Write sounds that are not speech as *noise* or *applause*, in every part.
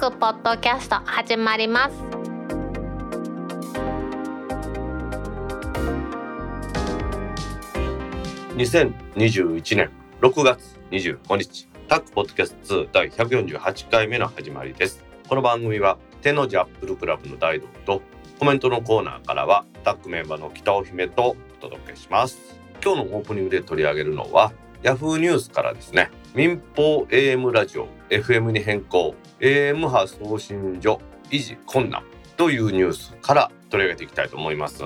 クポッドキャスト始まります。2021年6月25日タックポッドキャスト2第148回目の始まりです。この番組は手のジャップルクラブの大道とコメントのコーナーからはタックメンバーの北尾姫とお届けします。今日のオープニングで取り上げるのはヤフーニュースからですね。民放 AM ラジオ FM に変更 AM 波送信所維持困難というニュースから取り上げていきたいと思います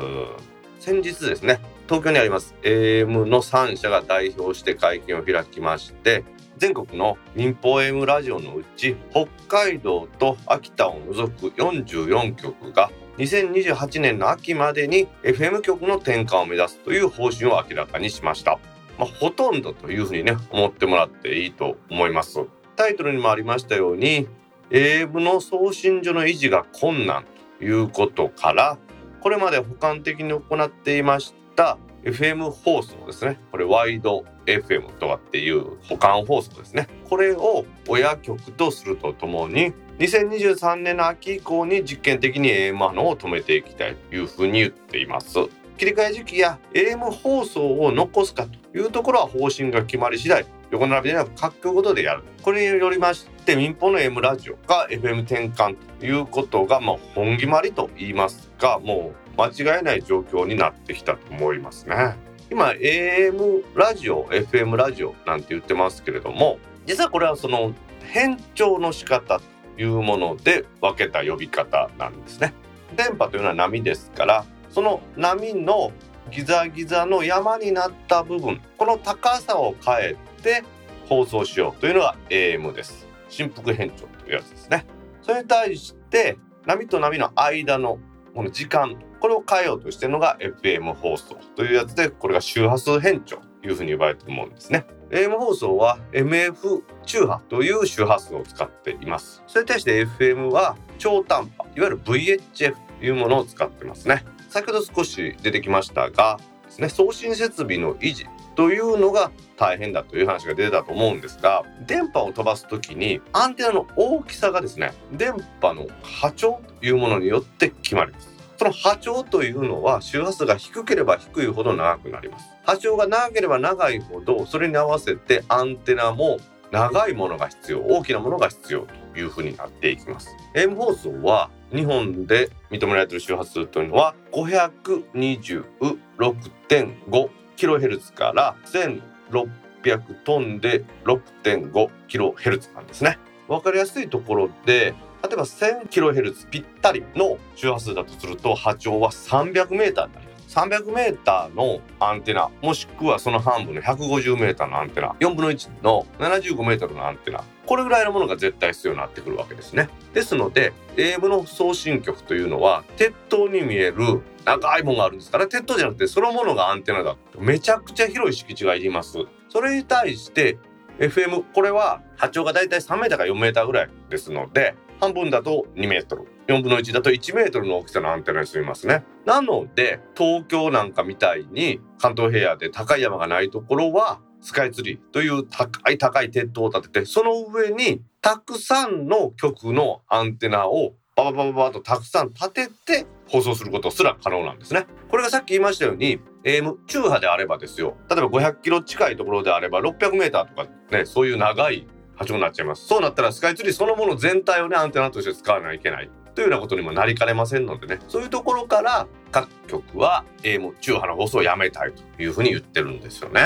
先日ですね東京にあります AM の3社が代表して会見を開きまして全国の民放 AM ラジオのうち北海道と秋田を除く44局が2028年の秋までに FM 局の転換を目指すという方針を明らかにしました。まあ、ほとんどというふうにね思ってもらっていいと思います。タイトルにもありましたように AM の送信所の維持が困難ということからこれまで補完的に行っていました FM 放送ですね。これワイド FM とかっていう保管放送ですね。これを親局とするとともに2023年の秋以降に実験的に AM 波のを止めていきたいというふうに言っています。切り替え時期や AM 放送を残すかというところは方針が決まり次第横並びでなく各局ごとでやるこれによりまして民放の M ラジオが FM 転換ということが、まあ、本決まりと言いますかもう間違いない状況になってきたと思いますね。今 AM ラジオ FM ラジオなんて言ってますけれども実はこれはその変調の仕方というもので分けた呼び方なんですね。電波というのは波ですからその波のギザギザの山になった部分この高さを変えて放送しようというのが AM です。振幅変調というやつですね。それに対して波と波の間のこの時間これを変えようとしてるのが FM 放送というやつでこれが周波数変調というふうに呼ばれてるものですね。AM 放送は MF 中波という周波数を使っています。それに対して FM は超短波いわゆる VHF というものを使ってますね。先ほど少し出てきましたがですね送信設備の維持というのが大変だという話が出てたと思うんですが電波を飛ばす時にアンテナの大きさがですね電波の波長というものによって決まります。その波長というのは周波数が低ければ低いほど長くなります。波長が長ければ長いほどそれに合わせてアンテナも長いものが必要大きなものが必要というふうになっていきます。M 放送は日本で認められている周波数というのは526.5 kHz から1600トンで6.5 kHz なんですね。わかりやすいところで例えば 1000kHz ぴったりの周波数だとすると波長は 300m になります。300m のアンテナもしくはその半分の 150m のアンテナ4分の1の 75m のアンテナこれぐらいのものが絶対必要になってくるわけですね。ですので AM の送信局というのは鉄塔に見える長いものがあるんですから鉄塔じゃなくてそのものがアンテナだとめちゃくちゃ広い敷地がいります。それに対して FM これは波長がだいたい 3m か 4m ぐらいですので半分だと 2m 4分の1だと 1m の大きさのアンテナに済みますね。なので東京なんかみたいに関東平野で高い山がないところはスカイツリーという高い高い鉄塔を建ててその上にたくさんの局のアンテナをバババババとたくさん立てて放送することすら可能なんですね。これがさっき言いましたように AM 中波であればですよ例えば500キロ近いところであれば600メーターとかねそういう長い波長になっちゃいますそうなったらスカイツリーそのもの全体をねアンテナとして使わないといけないというようなことにもなりかねませんのでね。そういうところから各局は AM 中波の放送をやめたいというふうに言ってるんですよね。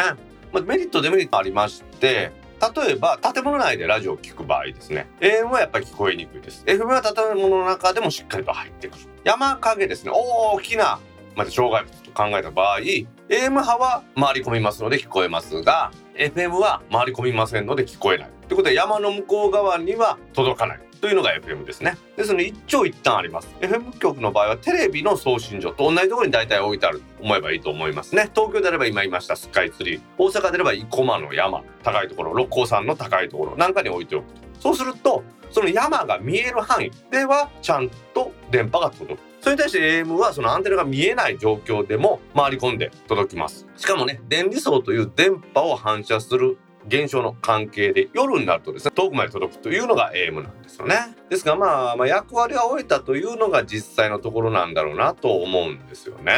まあ、メリットデメリットありまして例えば建物内でラジオを聞く場合ですね。AM はやっぱり聞こえにくいです。FM は建物の中でもしっかりと入ってくる。山陰ですね。大きなまず障害物と考えた場合 AM 波は回り込みますので聞こえますが FM は回り込みませんので聞こえない。ということで山の向こう側には届かない。というのが FM ですね。ですので一長一短あります。FM 局の場合はテレビの送信所と同じところに大体置いてあると思えばいいと思いますね。東京であれば今言いましたスカイツリー。大阪であれば生駒の山。高いところ。六甲山の高いところ。なんかに置いておくと。そうするとその山が見える範囲ではちゃんと電波が届く。それに対して AM はそのアンテナが見えない状況でも回り込んで届きます。しかもね電離層という電波を反射する現象の関係で夜になるとですね遠くまで届くというのが AM なんですよね。ですがまあ、まあ、役割は終えたというのが実際のところなんだろうなと思うんですよね。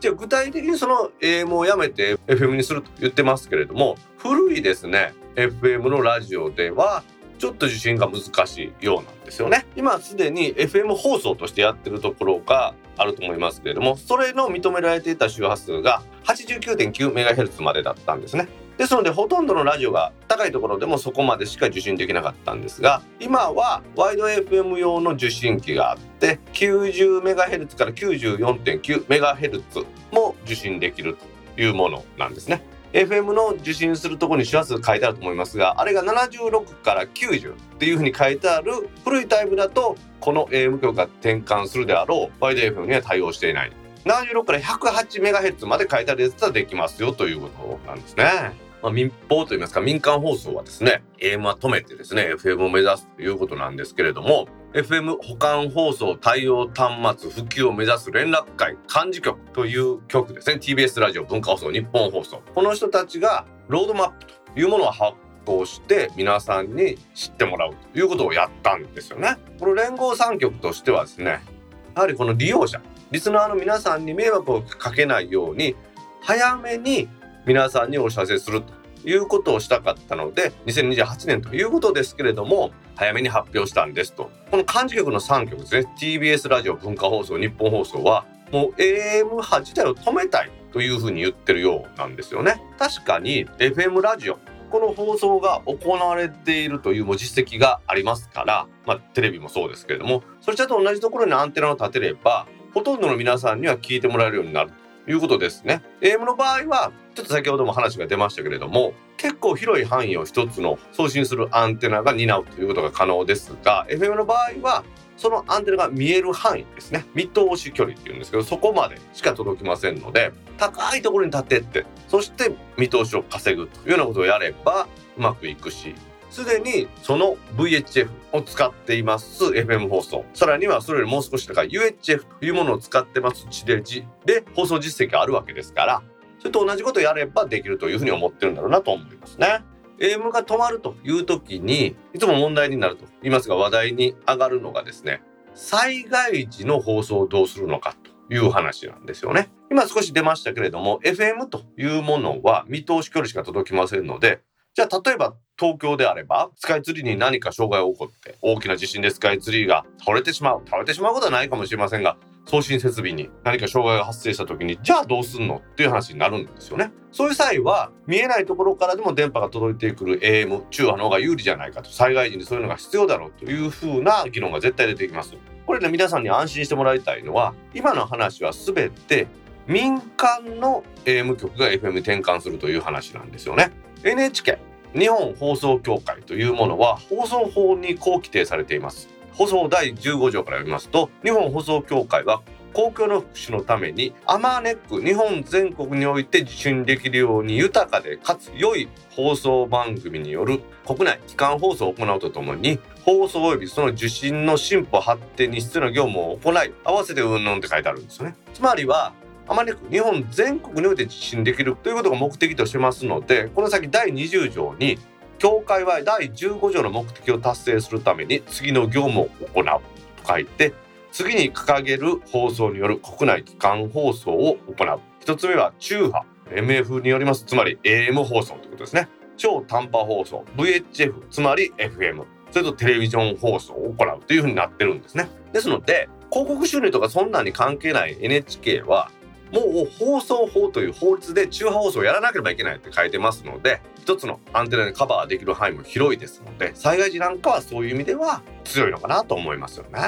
じゃあ具体的にその AM をやめて FM にすると言ってますけれども古いですね FM のラジオではちょっと受信が難しいようなんですよね。今すでに FM 放送としてやってるところがあると思いますけれどもそれの認められていた周波数が 89.9MHz までだったんですね。ですのでほとんどのラジオが高いところでもそこまでしか受信できなかったんですが今はワイド FM 用の受信機があって 90MHz から 94.9MHz も受信できるというものなんですね FM の受信するとこに周波数書いてあると思いますがあれが76から90っていうふうに書いてある古いタイプだとこの AM 局が転換するであろうワイド FM には対応していない76から 108MHz まで書いてあるやつはできますよということなんですね。まあ、民放といいますか民間放送はですね AM は止めてですね FM を目指すということなんですけれども FM 保管放送対応端末普及を目指す連絡会幹事局という局ですね TBS ラジオ文化放送日本放送。この人たちがロードマップというものを発行して皆さんに知ってもらうということをやったんですよね。この連合3局としてはですねやはりこの利用者リスナーの皆さんに迷惑をかけないように早めに皆さんにお知らせするということをしたかったので2028年ということですけれども早めに発表したんですと。この幹事局の3局ですね。TBS ラジオ文化放送日本放送はもう AM 波自体を止めたいというふうに言ってるようなんですよね。確かに FM ラジオこの放送が行われているという実績がありますから、まあ、テレビもそうですけれどもそれと同じところにアンテナを立てればほとんどの皆さんには聞いてもらえるようになるいうことですね。AM の場合はちょっと先ほども話が出ましたけれども結構広い範囲を一つの送信するアンテナが担うということが可能ですが FM の場合はそのアンテナが見える範囲ですね見通し距離っていうんですけどそこまでしか届きませんので高いところに立ててそして見通しを稼ぐというようなことをやればうまくいくしすでにその VHF を使っています FM 放送さらにはそれよりもう少し高い UHF というものを使ってます地デジで放送実績があるわけですからそれと同じことをやればできるというふうに思ってるんだろうなと思いますね。AM が止まるという時にいつも問題になると言いますが話題に上がるのがですね災害時の放送をどうするのかという話なんですよね。今少し出ましたけれども FM というものは見通し距離しか届きませんのでじゃあ例えば東京であればスカイツリーに何か障害が起こって大きな地震でスカイツリーが倒れてしまう倒れてしまうことはないかもしれませんが送信設備に何か障害が発生した時にじゃあどうすんのっていう話になるんですよね。そういう際は見えないところからでも電波が届いてくる AM 中波の方が有利じゃないかと災害時にそういうのが必要だろうというふうな議論が絶対出てきます。これね皆さんに安心してもらいたいのは今の話は全て民間の AM 局が FM に転換するという話なんですよね。NHK 日本放送協会というものは放送法にこう規定されています。放送第15条から読みますと日本放送協会は公共の福祉のためにアマネック日本全国において受信できるように豊かでかつ良い放送番組による国内機関放送を行うとともに放送及びその受信の進歩発展に必要な業務を行い合わせてうんぬんって書いてあるんですよね。つまりはあまり日本全国において受信できるということが目的としてますのでこの先第20条に協会は第15条の目的を達成するために次の業務を行うと書いて次に掲げる放送による国内機関放送を行う。一つ目は中波 MF によります。つまり AM 放送ということですね。超短波放送 VHF つまり FM それとテレビジョン放送を行うというふうになってるんですね。ですので広告収入とかそんなに関係ない NHK はもう放送法という法律で中波放送をやらなければいけないって書いてますので一つのアンテナでカバーできる範囲も広いですので災害時なんかはそういう意味では強いのかなと思いますよね。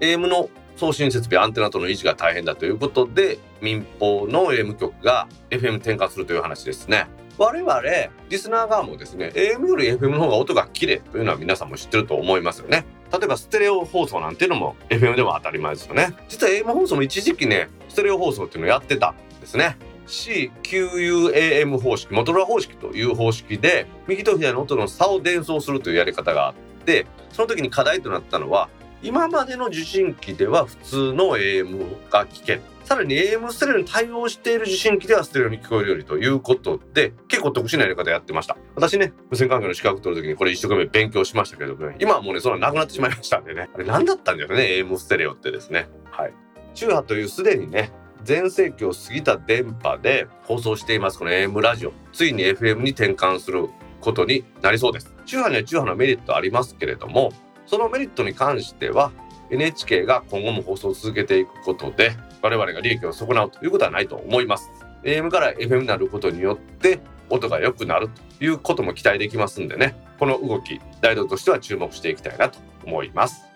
AM の送信設備アンテナとの維持が大変だということで民放の AM 局が FM 転換するという話ですね。我々リスナー側もですね AM より FM の方が音が綺麗というのは皆さんも知ってると思いますよね。例えばステレオ放送なんていうのも FM でも当たり前ですよね実は AM 放送も一時期ねステレオ放送っていうのをやってたんですね。CQUAM 方式モトロラ方式という方式で右と左の音の差を伝送するというやり方があってその時に課題となったのは今までの受信機では普通の AM が聞けさらに AM ステレオに対応している受信機ではステレオに聞こえるようにということで結構特殊なやり方やってました。私ね無線関係の資格取る時にこれ一生懸命勉強しましたけどね今はもうねそんななくなってしまいましたんでね。あれ何だったんだよね AM ステレオってですね。はい。中波というすでにね全盛期を過ぎた電波で放送していますこの AM ラジオ。ついに FM に転換することになりそうです。中波には中波のメリットありますけれどもそのメリットに関しては NHK が今後も放送を続けていくことで我々が利益を損なうということはないと思います。AM から FM になることによって音が良くなるということも期待できますんでねこの動き大道としては注目していきたいなと思います。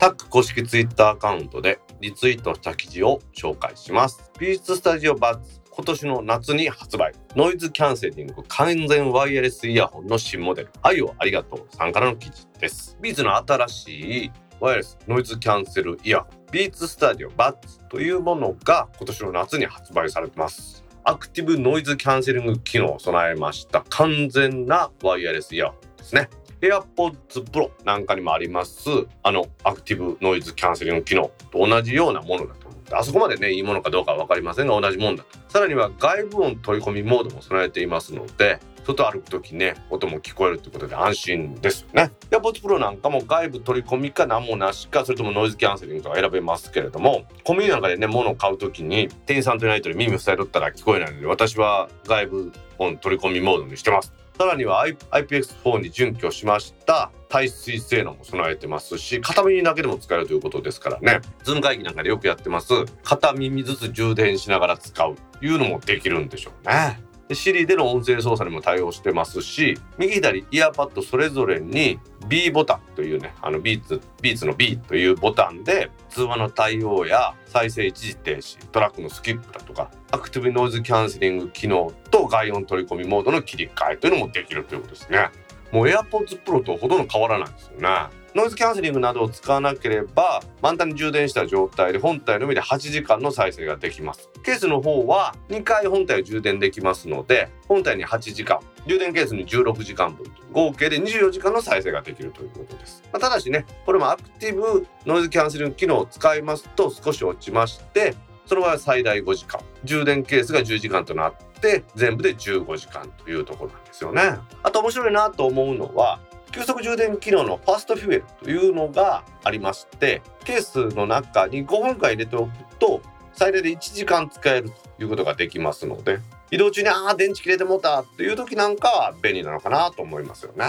タック公式ツイッターアカウントでリツイートした記事を紹介します。美術スタジオバッツ今年の夏に発売。ノイズキャンセリング完全ワイヤレスイヤホンの新モデル。愛をありがとうさんからの記事です。ビーツの新しいワイヤレスノイズキャンセルイヤホン。ビーツスタジオバッツというものが今年の夏に発売されてます。アクティブノイズキャンセリング機能を備えました完全なワイヤレスイヤホンですね。AirPods Pro なんかにもありますあのアクティブノイズキャンセリング機能と同じようなものだと思ってあそこまでねいいものかどうかは分かりませんが同じもんだと。さらには外部音取り込みモードも備えていますので外歩く時ね音も聞こえるということで安心ですよね。AirPods Pro なんかも外部取り込みか何もなしかそれともノイズキャンセリングとか選べますけれどもコンビニなんかでね物を買う時に店員さんといないと耳塞いとったら聞こえないので私は外部音取り込みモードにしてます。さらには IPX4 に準拠しました。耐水性能も備えてますし片耳だけでも使えるということですからね。 Zoom 会議なんかでよくやってます。片耳ずつ充電しながら使う。というのもできるんでしょうね。Siri での音声操作にも対応してますし右左イヤーパッドそれぞれに B ボタンというねあのビーツビーツの B というボタンで通話の対応や再生一時停止トラックのスキップだとかアクティブノイズキャンセリング機能と外音取り込みモードの切り替えというのもできるということですね。もう AirPods Pro とほとんど変わらないですよね。ノイズキャンセリングなどを使わなければ満タンに充電した状態で本体のみで8時間の再生ができます。ケースの方は2回本体を充電できますので本体に8時間充電ケースに16時間分合計で24時間の再生ができるということです、まあ、ただしねこれもアクティブノイズキャンセリング機能を使いますと少し落ちましてその場合は最大5時間充電ケースが10時間となって全部で15時間というところなんですよね。あと面白いなと思うのは急速充電機能のファーストフュエルというのがありましてケースの中に5分間入れておくと最大で1時間使えるということができますので移動中にああ電池切れてもうたという時なんかは便利なのかなと思いますよね。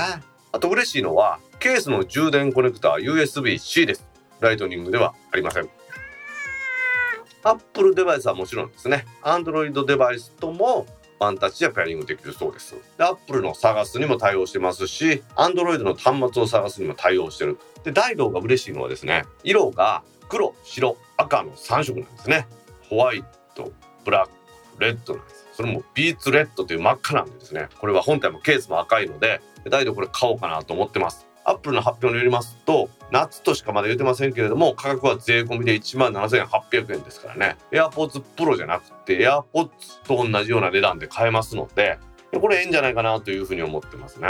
あと嬉しいのはケースの充電コネクタは USB-C です。ライトニングではありません。Apple デバイスはもちろんですね。Android デバイスともワンタッチでペアリングできるそうです。で、Apple の探すにも対応してますし、Android の端末を探すにも対応してる。で、大道が嬉しいのはですね、色が黒、白、赤の3色なんですね。ホワイト、ブラック、レッドなんです。それも Beats Red という真っ赤なんでですね、これは本体もケースも赤いので、大道これ買おうかなと思ってます。 Apple の発表によりますと夏としかまだ言ってませんけれども価格は税込みで1万7800円ですからね。AirPods Pro じゃなくて AirPods と同じような値段で買えますのでこれええんじゃないかなというふうに思ってますね。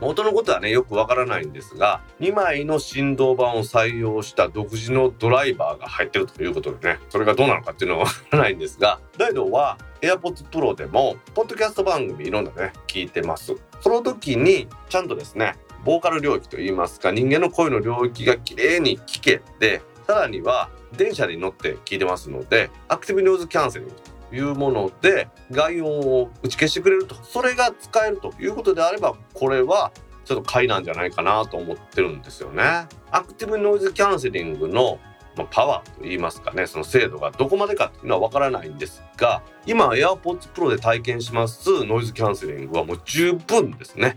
元のことはねよくわからないんですが2枚の振動板を採用した独自のドライバーが入ってるということでねそれがどうなのかっていうのはわからないんですが大道は AirPods Pro でもポッドキャスト番組いろんなね聞いてます。その時にちゃんとですねボーカル領域といいますか人間の声の領域がきれいに聞けてさらには電車に乗って聞いてますのでアクティブノイズキャンセリングというもので外音を打ち消してくれるとそれが使えるということであればこれはちょっと買いなんじゃないかなと思ってるんですよね。アクティブノイズキャンセリングのま、パワーと言いますかねその精度がどこまでかっていうのはわからないんですが今 AirPods Pro で体験しますノイズキャンセリングはもう十分ですね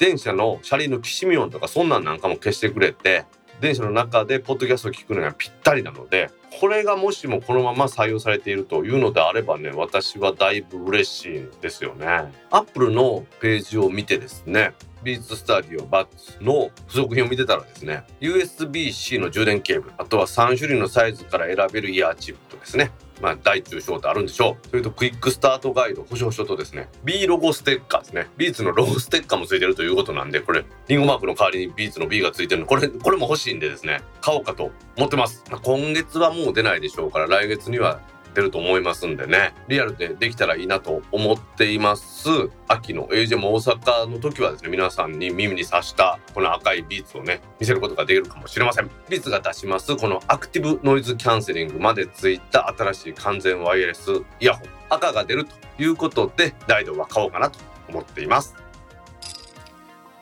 電車の車輪のきしみ音とかそんなんなんかも消してくれて電車の中でポッドキャストを聞くのにはぴったりなのでこれがもしもこのまま採用されているというのであればね私はだいぶ嬉しいんですよね。 Apple のページを見てですね Beats Studio Buds の付属品を見てたらですね USB-C の充電ケーブルあとは3種類のサイズから選べるイヤーチップとですねまあ、大中小とあるんでしょう。それとクイックスタートガイド、保証書とですね、B ロゴステッカーですね。 Beats のロゴステッカーも付いてるということなんで、これ、リンゴマークの代わりにビーツの B が付いてるの、これ、これも欲しいんでですね、買おうかと思ってます。まあ、今月はもう出ないでしょうから、来月には出ると思いますんでね。リアルでできたらいいなと思っています。秋の AJ も大阪の時はですね皆さんに耳に刺したこの赤いビーツをね見せることができるかもしれません。ビーツが出します。このアクティブノイズキャンセリングまでついた新しい完全ワイヤレスイヤホン。赤が出るということでダイドは買おうかなと思っています。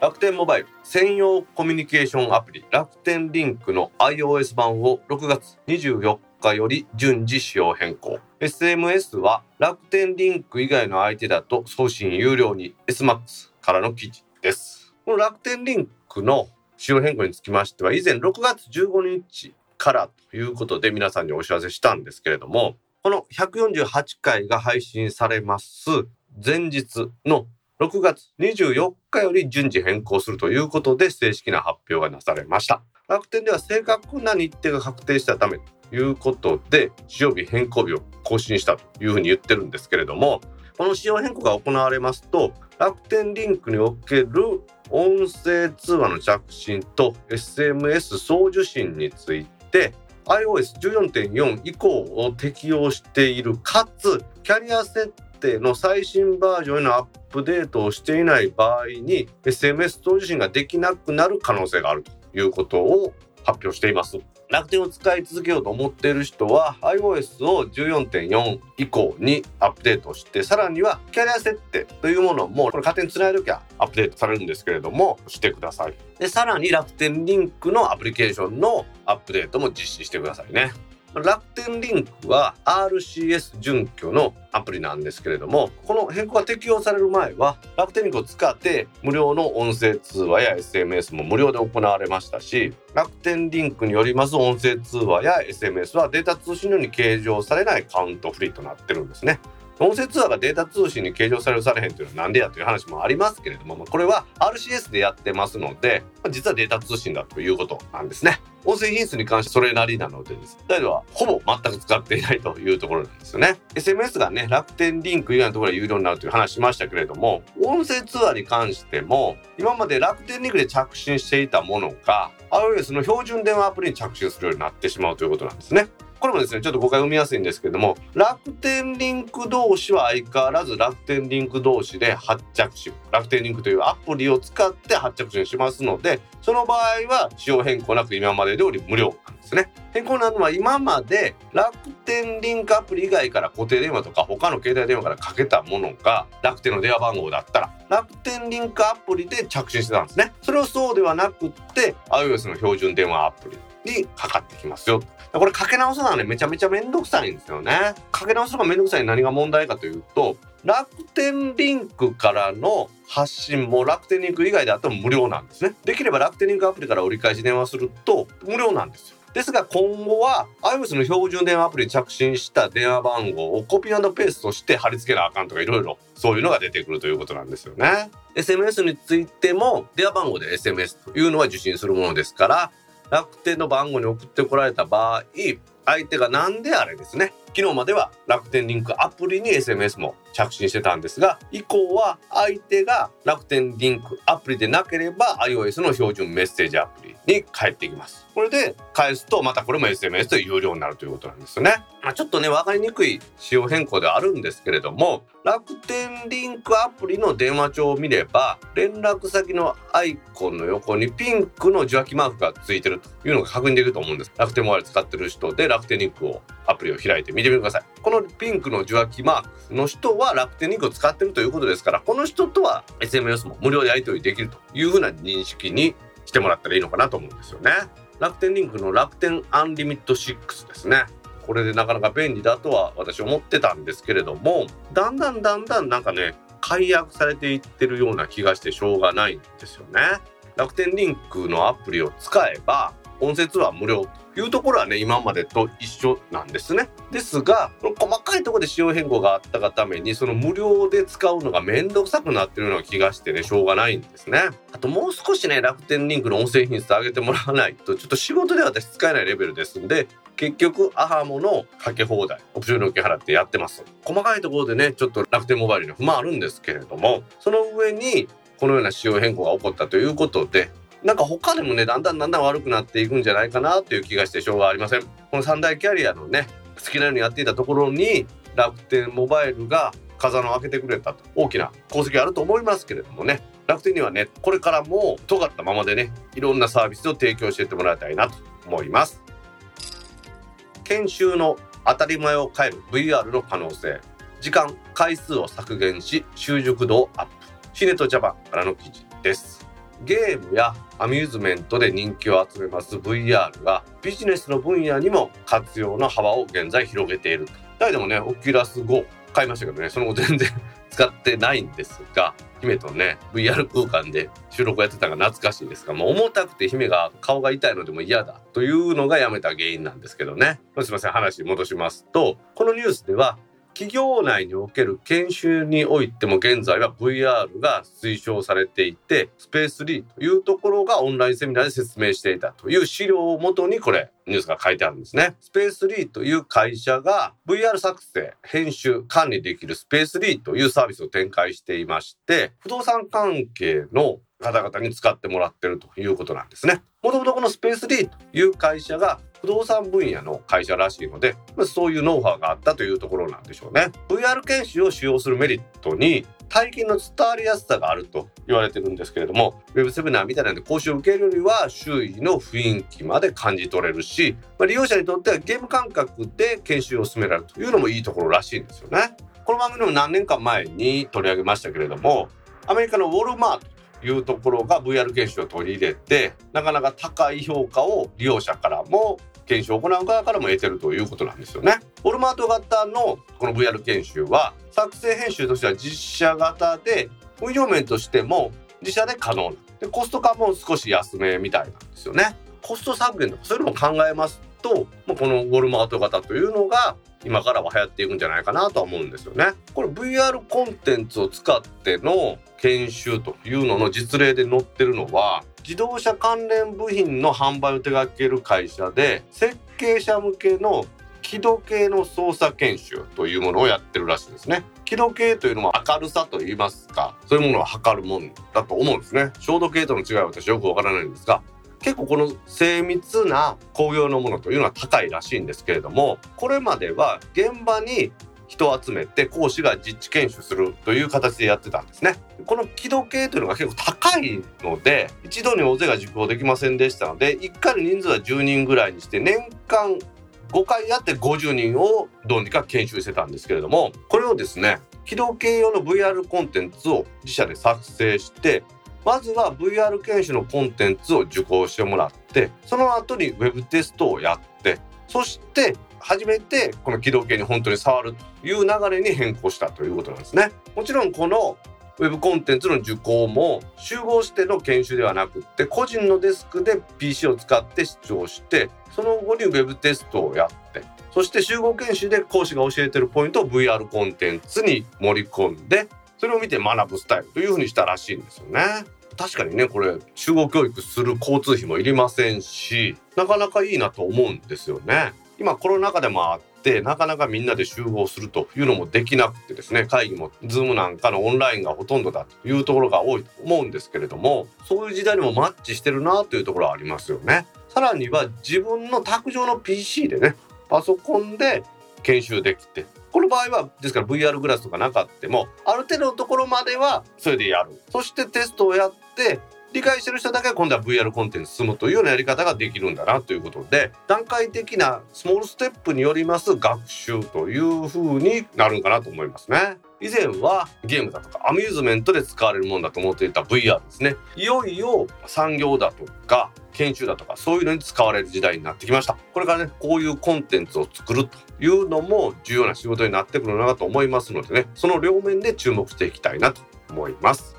楽天モバイル専用コミュニケーションアプリ楽天リンクの iOS 版を6月24日より順次仕様変更。SMS は楽天リンク以外の相手だと送信有料に SMAX からの記事です。この楽天リンクの仕様変更につきましては以前6月15日からということで皆さんにお知らせしたんですけれどもこの148回が配信されます。前日の6月24日より順次変更するということで正式な発表がなされました。楽天では正確な日程が確定したためということで、使用日変更日を更新したというふうに言ってるんですけれども、この仕様変更が行われますと、楽天リンクにおける音声通話の着信と SMS 送受信について iOS14.4 以降を適用しているかつキャリア設定の最新バージョンへのアップデートをしていない場合に SMS 送受信ができなくなる可能性があると。いうことを発表しています。楽天を使い続けようと思っている人は iOS を14.4以降にアップデートしてさらにはキャリア設定というものもこれ勝手につないるきゃアップデートされるんですけれどもしてくださいでさらに楽天リンクのアプリケーションのアップデートも実施してくださいね楽天リンクは RCS 準拠のアプリなんですけれどもこの変更が適用される前は楽天リンクを使って無料の音声通話や SMS も無料で行われましたし楽天リンクによります音声通話や SMS はデータ通信量に計上されないカウントフリーとなってるんですね。音声通話がデータ通信に計上されるされへんというのはなんでやという話もありますけれども、これは RCS でやってますので、ま、実はデータ通信だということなんですね。音声品質に関してそれなりなのでです。だけどはほぼ全く使っていないというところなんですよね。SMS がね、楽天リンク以外のところで有料になるという話しましたけれども、音声通話に関しても、今まで楽天リンクで着信していたものが、iOS の標準電話アプリに着信するようになってしまうということなんですね。これもですねちょっと誤解を生みやすいんですけども楽天リンク同士は相変わらず楽天リンク同士で発着手楽天リンクというアプリを使って発着手にしますのでその場合は仕様変更なく今まで通り無料なんですね。変更なのは今まで楽天リンクアプリ以外から固定電話とか他の携帯電話からかけたものが楽天の電話番号だったら楽天リンクアプリで着信してたんですね。それをそうではなくって iOS の標準電話アプリにかかってきますよ。これかけ直すのはね、めちゃめちゃめんどくさいんですよね。かけ直すのがめんどくさい何が問題かというと、楽天リンクからの発信も楽天リンク以外であっても無料なんですね。できれば楽天リンクアプリから折り返し電話すると無料なんですよ。ですが今後は iOS の標準電話アプリに着信した電話番号をコピーペーストして貼り付けなあかんとかいろいろそういうのが出てくるということなんですよね。SMS についても電話番号で SMS というのは受信するものですから楽天の番号に送ってこられた場合相手が何であれですね。昨日までは楽天リンクアプリに SMS も着信してたんですが以降は相手が楽天リンクアプリでなければ iOS の標準メッセージアプリに返ってきます。これで返すとまたこれも SMS で有料になるということなんですよね、まあ、ちょっとね分かりにくい仕様変更ではあるんですけれども楽天リンクアプリの電話帳を見れば連絡先のアイコンの横にピンクの受話器マークがついてるというのが確認できると思うんです。楽天モバイル使ってる人で楽天リンクをアプリを開いて見てみてください。このピンクの受話器マークの人は楽天リンクを使ってるということですからこの人とは SMS も無料でやり取りできるというふうな認識にしてもらったらいいのかなと思うんですよね。楽天リンクの楽天アンリミット6ですね。これでなかなか便利だとは私思ってたんですけれどもだんだんだんだんなんかね解約されていってるような気がしてしょうがないんですよね。楽天リンクのアプリを使えば音声通話無料。というところはね今までと一緒なんですね。ですが細かいところで仕様変更があったがためにその無料で使うのが面倒くさくなってるような気がしてねしょうがないんですね。あともう少しね楽天リンクの音声品質上げてもらわないとちょっと仕事では私使えないレベルですんで結局アハモのかけ放題オプション料金払ってやってます。細かいところでねちょっと楽天モバイルに不満あるんですけれどもその上にこのような仕様変更が起こったということでなんか他でもねだんだんだんだん悪くなっていくんじゃないかなという気がしてしょうがありません。この三大キャリアのね好きなようにやっていたところに楽天モバイルが風の開けてくれたと大きな功績あると思いますけれどもね。楽天にはねこれからも尖ったままでねいろんなサービスを提供してってもらいたいなと思います。研修の当たり前を変える VR の可能性。時間回数を削減し習熟度をアップ。シネットジャパンからの記事です。ゲームやアミューズメントで人気を集めます VR がビジネスの分野にも活用の幅を現在広げていると。誰でもね、オキュラス5買いましたけどね、その後全然 *laughs* 使ってないんですが、姫とね、VR 空間で収録やってたのが懐かしいですが、もう重たくて姫が顔が痛いのでも嫌だというのがやめた原因なんですけどね。すいません、話戻しますと、このニュースでは、企業内における研修においても現在は VR が推奨されていてスペースリーというところがオンラインセミナーで説明していたという資料をもとにこれニュースが書いてあるんですね。スペースリーという会社が VR 作成、編集、管理できるスペースリーというサービスを展開していまして不動産関係の方々に使ってもらってるということなんですね。もともとこのスペースリーという会社が不動産分野の会社らしいので、まあ、そういうノウハウがあったというところなんでしょうね。VR 研修を使用するメリットに体験の伝わりやすさがあると言われてるんですけれども、ウェブセミナーみたいなんで講習を受けるよりは周囲の雰囲気まで感じ取れるし、まあ、利用者にとってはゲーム感覚で研修を進められるというのもいいところらしいんですよね。この番組も何年か前に取り上げましたけれども、アメリカのウォルマートいうところが VR 研修を取り入れてなかなか高い評価を利用者からも研修を行う側からも得てるということなんですよね。フォルマート型のこの VR 研修は作成編集としては実写型で運用面としても自社で可能でコスト感も少し安めみたいなんですよね。コスト削減とかそういうのも考えますとまこのウォルマート型というのが今からは流行っていくんじゃないかなとは思うんですよね。これ VR コンテンツを使っての研修というのの実例で載ってるのは自動車関連部品の販売を手掛ける会社で設計者向けの気度計の操作研修というものをやってるらしいですね。気度計というのは明るさといいますかそういうものを測るもんだと思うんですね。照度計との違いは私よくわからないんですが結構この精密な工業のものというのは高いらしいんですけれどもこれまでは現場に人を集めて講師が実地研修するという形でやってたんですね。この軌道計というのが結構高いので一度に大勢が受講できませんでしたので1回の人数は10人ぐらいにして年間5回やって50人をどうにか研修してたんですけれどもこれをですね軌道計用の VR コンテンツを自社で作成してまずは VR 研修のコンテンツを受講してもらってその後に Web テストをやってそして初めてこの軌道計に本当に触るという流れに変更したということなんですね。もちろんこのウェブコンテンツの受講も集合しての研修ではなくって個人のデスクで PC を使って視聴してその後にウェブテストをやってそして集合研修で講師が教えてるポイントを VR コンテンツに盛り込んでそれを見て学ぶスタイルというふうにしたらしいんですよね。確かにねこれ集合教育する交通費もいりませんしなかなかいいなと思うんですよね。今コロナ禍でもあってなかなかみんなで集合するというのもできなくてですね会議も Zoom なんかのオンラインがほとんどだというところが多いと思うんですけれどもそういう時代にもマッチしてるなというところはありますよね。さらには自分の卓上の PC でねパソコンで研修できてこの場合はですから VR グラスとかなかってもある程度のところまではそれでやるそしてテストをやって理解してる人だけ今度は VR コンテンツ進むというようなやり方ができるんだなということで段階的なスモールステップによります学習という風になるんかなと思いますね。以前はゲームだとかアミューズメントで使われるものだと思っていた VR ですね。いよいよ産業だとか研修だとかそういうのに使われる時代になってきました。これからねこういうコンテンツを作るというのも重要な仕事になってくるなと思いますのでねその両面で注目していきたいなと思います。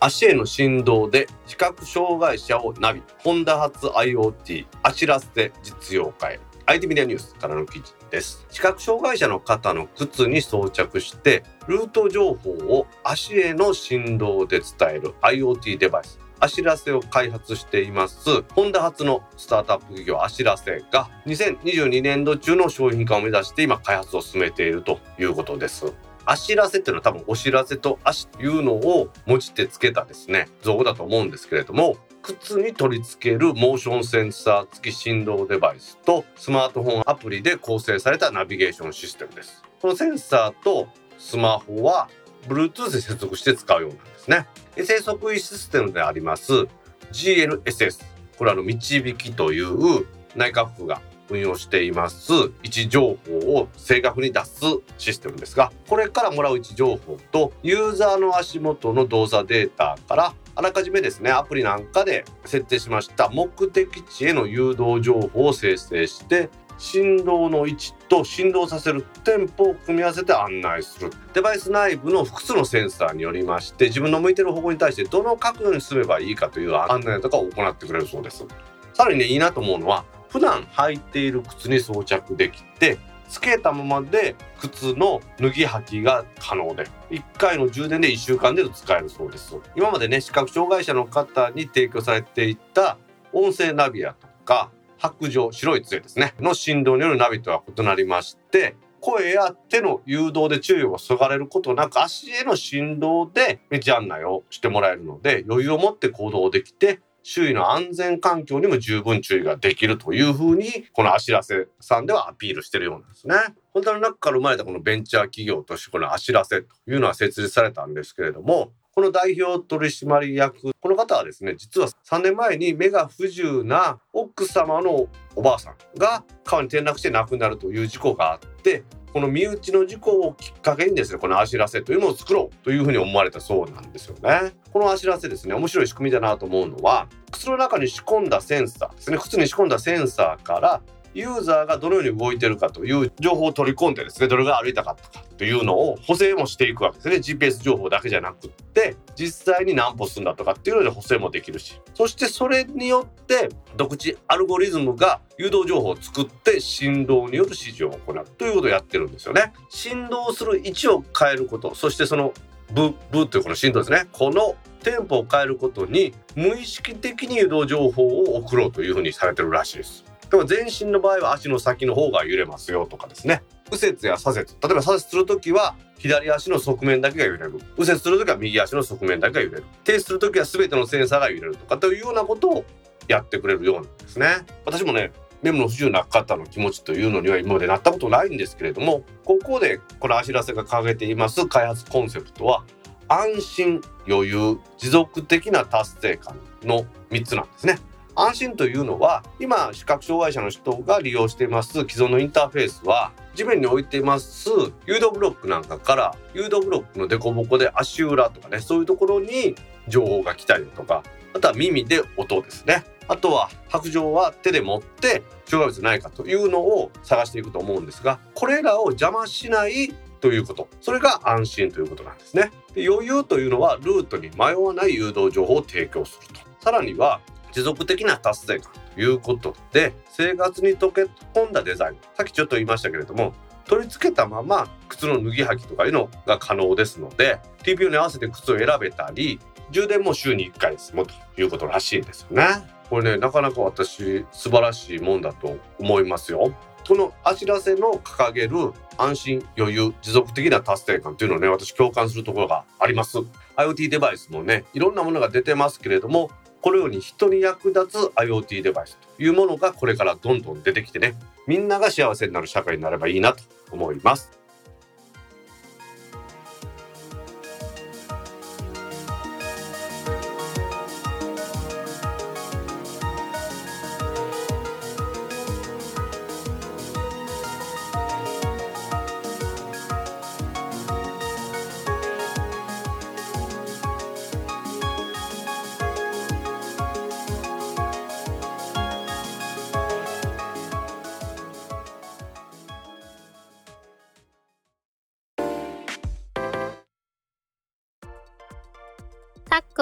足への振動で視覚障害者をナビ。ホンダ発 IoT あしらせ実用化へ。IT メディアニュースからの記事です。視覚障害者の方の靴に装着してルート情報を足への振動で伝える IoT デバイス。あしらせを開発していますホンダ発のスタートアップ企業あしらせが2022年度中の商品化を目指して今開発を進めているということです。あしらせっていうのは多分お知らせと足というのを用いてつけたですね造語だと思うんですけれども靴に取り付けるモーションセンサー付き振動デバイスとスマートフォンアプリで構成されたナビゲーションシステムです。このセンサーとスマホは Bluetooth で接続して使うようなんですね。衛星測位システムであります GNSS これはの導きという内閣府が運用しています。位置情報を正確に出すシステムですがこれからもらう位置情報とユーザーの足元の動作データからあらかじめですねアプリなんかで設定しました目的地への誘導情報を生成して振動の位置と振動させるテンポを組み合わせて案内する。デバイス内部の複数のセンサーによりまして自分の向いてる方向に対してどの角度に進めばいいかという案内とかを行ってくれるそうです。さらにねいいなと思うのは普段履いている靴に装着できてつけたままで靴の脱ぎ履きが可能で1回の充電で1週間で使えるそうです。今までね視覚障害者の方に提供されていた音声ナビやとか白状白い杖ですね。の振動によるナビとは異なりまして声や手の誘導で注意をそがれることなく足への振動で道案内をしてもらえるので余裕を持って行動できて周囲の安全環境にも十分注意ができるというふうにこのあしらせさんではアピールしてるようなんですね。本当の中から生まれたこのベンチャー企業としてこのあしらせというのは設立されたんですけれどもこの代表取締役この方はですね実は3年前に目が不自由な奥様のおばあさんが川に転落して亡くなるという事故があってこの身内の事故をきっかけにですねこのあしらせというのを作ろうというふうに思われたそうなんですよね。このあしらせですね面白い仕組みだなと思うのは靴の中に仕込んだセンサーですね。靴に仕込んだセンサーからユーザーがどのように動いてるかという情報を取り込んでですねどれが歩いたかとかというのを補正もしていくわけですね。GPS 情報だけじゃなくって実際に何歩進んだとかっていうので補正もできるし。そしてそれによって独自アルゴリズムが誘導情報を作って振動による指示を行うということをやってるんですよね。振動する位置を変えることそしてそのブブというこの振動ですね。このテンポを変えることに無意識的に誘導情報を送ろうというふうにされてるらしいです。でも全身の場合は足の先の方が揺れますよとかですね。右折や左折。例えば左折する時は左足の側面だけが揺れる。右折する時は右足の側面だけが揺れる。停止する時は全てのセンサーが揺れるとかというようなことをやってくれるようなんですね。私もね目の不自由な方の気持ちというのには今までなったことないんですけれどもここでこのあしらせが掲げています開発コンセプトは安心余裕持続的な達成感の3つなんですね。安心というのは今視覚障害者の人が利用しています既存のインターフェースは地面に置いてます誘導ブロックなんかから誘導ブロックの凸凹で足裏とかねそういうところに情報が来たりとかあとは耳で音ですね。あとは白状は手で持って障害物ないかというのを探していくと思うんですがこれらを邪魔しないということ。それが安心ということなんですね。で余裕というのはルートに迷わない誘導情報を提供すると。さらには持続的な達成感ということで生活に溶け込んだデザインさっきちょっと言いましたけれども取り付けたまま靴の脱ぎ履きとかいうのが可能ですので TPO に合わせて靴を選べたり充電も週に1回で済むということらしいんですよね。これねなかなか私素晴らしいもんだと思いますよ。このあしらせの掲げる安心余裕持続的な達成感というのをね私共感するところがあります IoT デバイスもねいろんなものが出てますけれどもこのように人に役立つ IoT デバイスというものがこれからどんどん出てきてねみんなが幸せになる社会になればいいなと思います。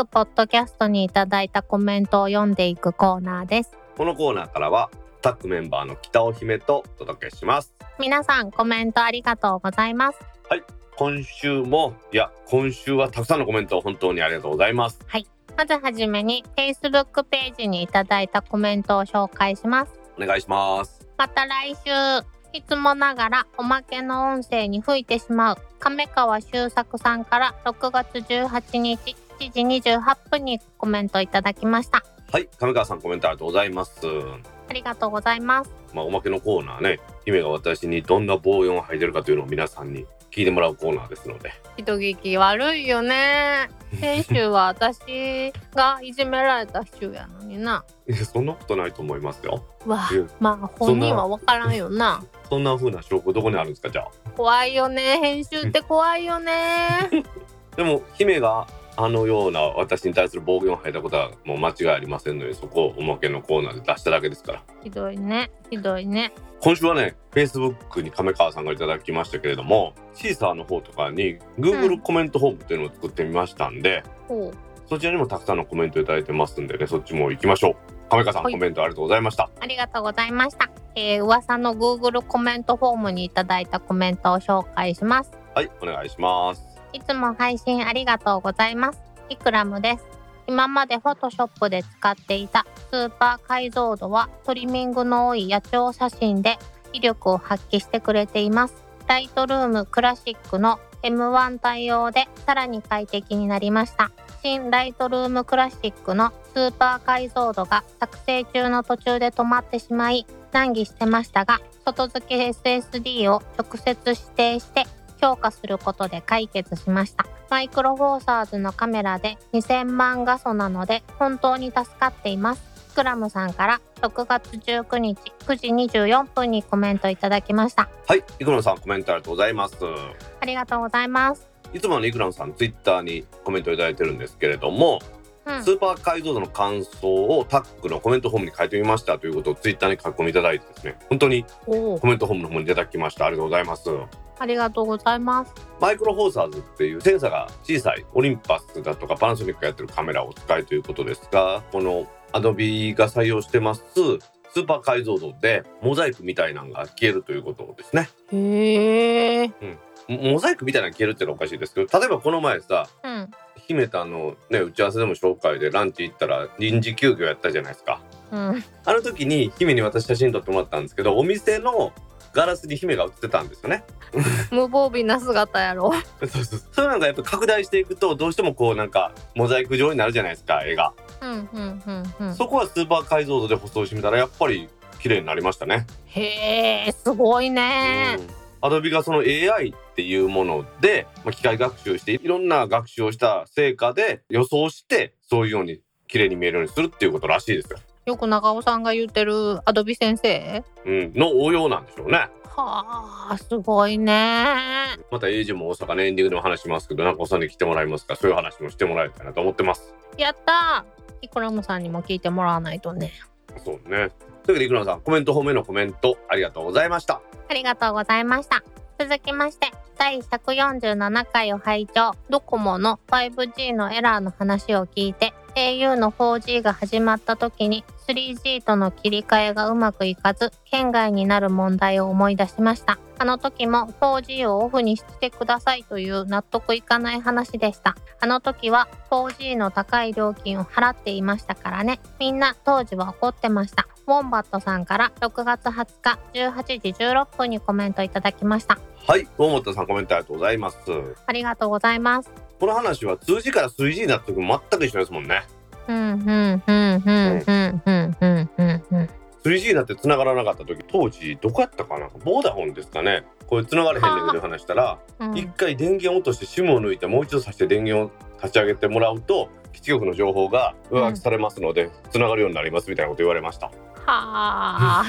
タックポッドキャストにいただいたコメントを読んでいくコーナーです。このコーナーからはタックメンバーの北尾姫とお届けします皆さんコメントありがとうございます。今週もいや今週はたくさんのコメント本当にありがとうございますまずはじめに Facebook ページにいただいたコメントを紹介します。お願いしますまた来週、いつもながらおまけの音声に吹いてしまう亀川修作さんから6月18日7時28分にコメントいただきました。はい上川さんコメントありがとうございますありがとうございます。まあおまけのコーナーね姫が私にどんな棒音を吐いてるかというのを皆さんに聞いてもらうコーナーですので人聞き悪いよね。先週は私がいじめられた週やのにな。いやそんなことないと思いますよわまあ本人は分からんよな。そんな風な証拠どこにあるんですかじゃあ怖いよね。編集って怖いよね。*laughs* でも姫があのような私に対する暴言を吐いたことはもう間違いありませんのでそこをおまけのコーナーで出しただけですからひどいね。ひどいね。今週はね Facebook に亀川さんがいただきましたけれどもシーサーの方とかに Google コメントホームっていうのを作ってみましたんで、ほう。そちらにもたくさんのコメントいただいてますんでねそっちも行きましょう亀川さん、はいコメントありがとうございましたありがとうございました。えー、噂の Google コメントフォームにいただいたコメントを紹介します。はいお願いしますいつも配信ありがとうございます。イクラムです。今まで Photoshop で使っていたスーパー解像度はトリミングの多い野鳥写真で威力を発揮してくれています。ライトルームクラシックの M1 対応でさらに快適になりました。新ライトルームクラシックのスーパー解像度が作成中の途中で止まってしまい難儀してましたが外付け SSD を直接指定して強化することで解決しました。マイクロフォーサーズのカメラで2000万画素なので本当に助かっています。スクラムさんから6月19日9時24分にコメントいただきました。はいイクラムさんコメントありがとうございます。ありがとうございます。いつものイクラムさんツイッターにコメントいただいてるんですけれども、うん。スーパー解像度の感想をタックのコメントフォームに書いてみましたということをツイッターに書き込みいただいてですね本当にコメントフォームの方にいただきました。ありがとうございますありがとうございます。マイクロフォーサーズっていうセンサーが小さいオリンパスだとかパナソニックがやってるカメラをお使いということですがこのアドビが採用してますスーパー解像度でモザイクみたいなのが消えるということですね。へえモモザイクみたいなの消えるっていうのはおかしいですけど例えばこの前さうん。姫とあのね打ち合わせでも紹介でランチ行ったら臨時休業やったじゃないですか。うん。あの時に姫に私写真撮ってもらったんですけどお店のガラスに姫が映ってたんですよね。無防備な姿やろ。そうそうそう。なんかやっぱ拡大していくとどうしてもこうなんかモザイク状になるじゃないですか絵が、うんうんうんうん。そこはスーパー解像度で舗装してみたらやっぱり綺麗になりましたね。へえすごいね。アドビがその AI っていうもので、まあ、機械学習していろんな学習をした成果で予想してそういうように綺麗に見えるようにするっていうことらしいですよ、よく長尾さんが言ってるアドビ先生？うん、の応用なんでしょうね。はあすごいね。また AG も大阪ねエンディングでも話しますけどなんかおさんに来てもらいますか？そういう話もしてもらいたいなと思ってます。やったー。イクラムさんにも聞いてもらわないとね。そうね。というわけでいくらさんコメント方面のコメントありがとうございました。ありがとうございました。続きまして第147回を拝聴。ドコモの 5G のエラーの話を聞いて au の 4G が始まった時に 3G との切り替えがうまくいかず県外になる問題を思い出しました。あの時も 4G をオフにしてくださいという納得いかない話でした。あの時は 4G の高い料金を払っていましたからね。みんな当時は怒ってました。ウォンバットさんから6月20日18時16分にコメントいただきました。はい大本さんコメントありがとうございます。ありがとうございますこの話は数字から数字になってくる全く一緒ですもんね。3G だって繋がらなかった時当時どこやったかなボーダフォンですかねこれ繋がれへんねんけど話したら一、うん、回電源落として SIM を抜いてもう一度さして電源を立ち上げてもらうと基地局の情報が上書きされますので、うん、繋がるようになりますみたいなこと言われました。はあ。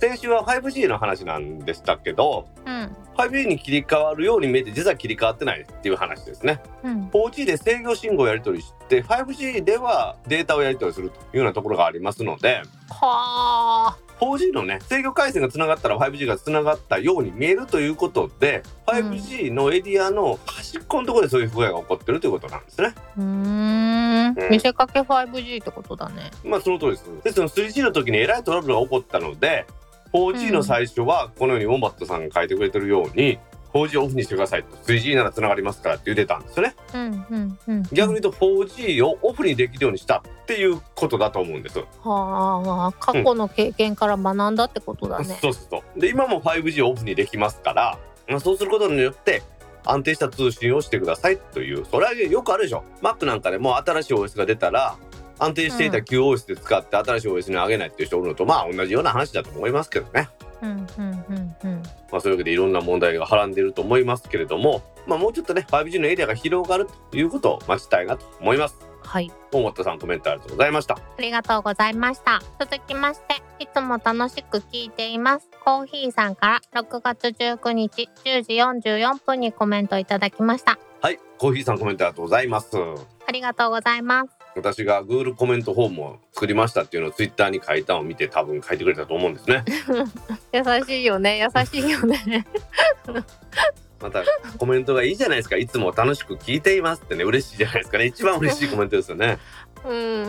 先週は 5G の話なんでしたけどうん 5G に切り替わるように見えて実は切り替わってないっていう話ですね。うん。4G で制御信号をやり取りして 5G ではデータをやり取りするというようなところがありますのではあ。4G のね制御回線がつながったら 5G がつながったように見えるということで 5G のエリアの端っこのところでそういう不具合が起こってるということなんですね。うーん。うん。見せかけ 5G ってことだね。まあその通りです。でその 3G の時にえらいトラブルが起こったので 4G の最初はこのようにウォンバットさんが書いてくれてるように 4G をオフにしてくださいと 3G ならつながりますからって言ってたんですよね。うんうんうん逆に言うと 4G をオフにできるようにしたっていうことだと思うんです。はあ過去の経験から学んだってことだね、そうそうそう。で今も 5G をオフにできますから、まあ、そうすることによって安定した通信をしてくださいというそれはよくあるでしょ Mac なんかでも新しい OS が出たら安定していた旧 OS で使って新しい OS に上げないっていう人おるのとまあ同じような話だと思いますけどね。うんうんうんうんまあ、そういうわけでいろんな問題がはらんでいると思いますけれども、まあ、もうちょっとね 5G のエリアが広がるということを待ちたいなと思います。はい大本さんコメントありがとうございました。ありがとうございました。続きまして、いつも楽しく聞いています。コーヒーさんから6月19日10時44分にコメントいただきました。はい、コーヒーさんコメントありがとうございます。ありがとうございます。私が Google コメントフォームを作りましたっていうのを Twitter に書いたのを見て多分書いてくれたと思うんですね。*laughs* 優しいよね、優しいよね。またコメントがいいじゃないですか。いつも楽しく聞いていますってね、嬉しいじゃないですかね。一番嬉しいコメントですよね。うん。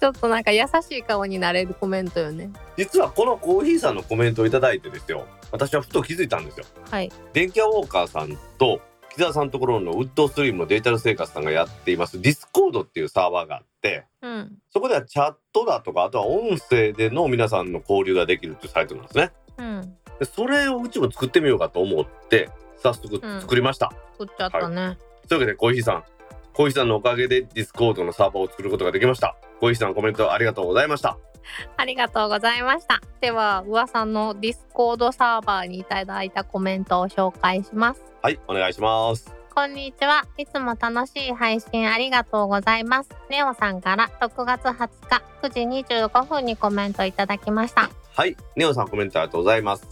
ちょっとなんか優しい顔になれるコメントよね。実はこのコーヒーさんのコメントをいただいてですよ。私はふと気づいたんですよ。はい。電気屋ウォーカーさんと木澤さんのところのウッドストリームのデジタル生活さんがやっています Discord っていうサーバーがあってうん。そこではチャットだとかあとは音声での皆さんの交流ができるっていうサイトなんですね。うん。でそれをうちも作ってみようかと思って早速うん作りました。作っちゃったね。というわけでコーヒーさんコーヒーさんのおかげで Discord のサーバーを作ることができました。コーヒーさんコメントありがとうございました。*laughs* ありがとうございました。では、噂の Discord サーバーにいただいたコメントを紹介します。はいお願いします。こんにちは。いつも楽しい配信ありがとうございます。ネオさんから6月20日9時25分にコメントいただきました。はいネオさんコメントありがとうございます。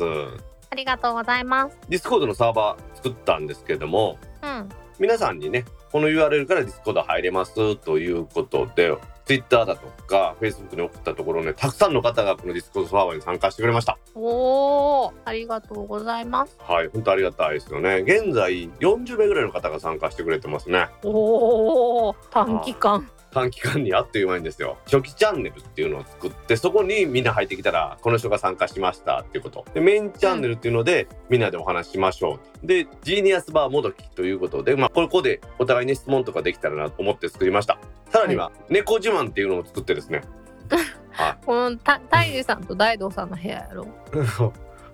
ありがとうございます。 Discord のサーバー作ったんですけどもうん。皆さんにねこの URL から Discord 入れますということで Twitter だとか Facebook に送ったところねたくさんの方がこの Discord サーバーに参加してくれましたおー、ありがとうございます。はい本当ありがたいですよね現在40名ぐらいの方が参加してくれてますねおー、短期間。短期間にあっという間にですよ。初期チャンネルっていうのを作ってそこにみんな入ってきたらこの人が参加しましたっていうこと。でメインチャンネルっていうので、みんなでお話ししましょうで Genius Bar もどきということでまあここでお互いに質問とかできたらなと思って作りました。さらには、猫自慢っていうのを作ってですね。*laughs* はこのた、タイジさんと大道さんの部屋やろ。い *laughs* こ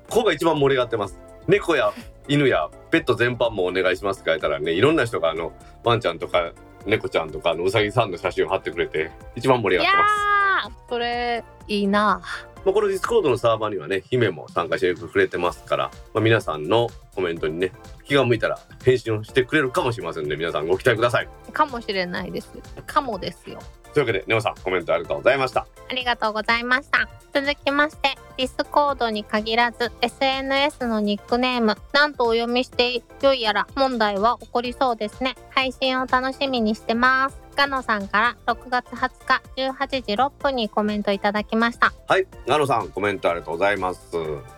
こが一番盛り上がってます。猫や犬やペット全般もお願いしますって書いたらねいろんな人があのワンちゃんとか猫ちゃんとかあのうさぎさんの写真を貼ってくれて一番盛り上がってますー、それ、いいな。まあ、この Discord のサーバーにはね、姫も参加してくれてますから、まあ、皆さんのコメントにね、気が向いたら返信をしてくれるかもしれませんので、皆さんご期待ください。かもしれないです。かもですよ。というわけで、ネオさん、コメントありがとうございました。ありがとうございました。続きまして、ディスコードに限らず、SNS のニックネーム、なんとお読みしてよいやら問題は起こりそうですね。配信を楽しみにしてます。ガノさんから6月20日18時6分にコメントいただきました。はい、ナノさん、コメントありがとうございます。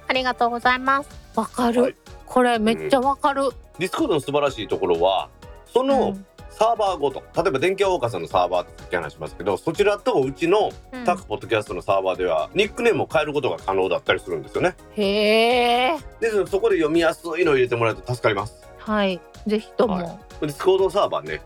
ありがとうございます。わかる。はいこれめっちゃわかる。ディスコードの素晴らしいところは、そのうんサーバーごと、例えば電気屋ウォーカーさんのサーバーって話しますけど、そちらとうちのうんタックポッドキャストのサーバーでは、ニックネームを変えることが可能だったりするんですよね。へえ。ですので、そこで読みやすいのを入れてもらえると助かります。はい。ぜひとも。はいディスコードサーバーね、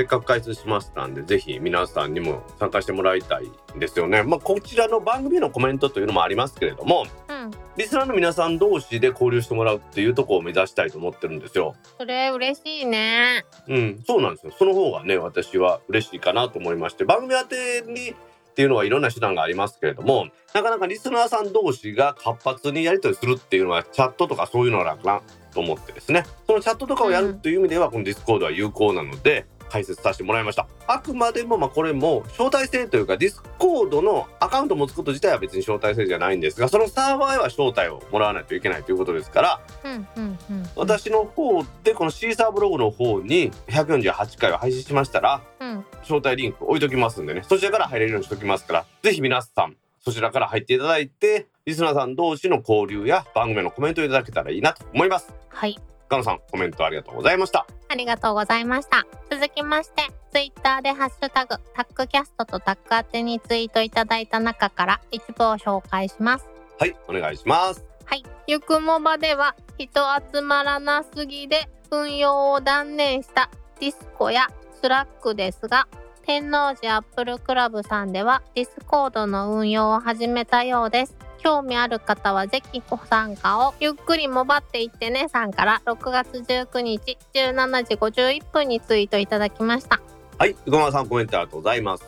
せっかく開通しましたんで、ぜひ皆さんにも参加してもらいたいんですよね。まあ、こちらの番組のコメントというのもありますけれども、うん。リスナーの皆さん同士で交流してもらうっていうところを目指したいと思ってるんですよ。それ嬉しいね。うん、そうなんですよ。その方がね、私は嬉しいかなと思いまして、番組宛てにっていうのはいろんな手段がありますけれども、なかなかリスナーさん同士が活発にやり取りするっていうのはチャットとかそういうのなのかなと思ってですね、そのチャットとかをやるという意味では、このディスコードは有効なので、開設させてもらいました。あくまでも、まあこれも招待制というか、ディスコードのアカウントを持つこと自体は別に招待制じゃないんですが、そのサーバーへは招待をもらわないといけないということですから、うんうんうん。私の方でこのシーサーブログの方に148回を配信しましたらうん。招待リンク置いときますんでねそちらから入れるようにしときますからぜひ皆さんそちらから入っていただいて、リスナーさん同士の交流や番組のコメントをいただけたらいいなと思います。はい。ガノさん、コメントありがとうございました。ありがとうございました。続きまして、ツイッターでハッシュタグ、タックキャストとタック宛てにツイートいただいた中から一部を紹介します。はい、お願いします。はい。ゆくもばでは人集まらなすぎで運用を断念したディスコやスラックですが、天王寺アップルクラブさんではディスコードの運用を始めたようです。興味ある方はぜひご参加をゆっくりもばっていってねさんから6月19日17時51分にツイートいただきました。はい、ごまさんコメントありがとうございます。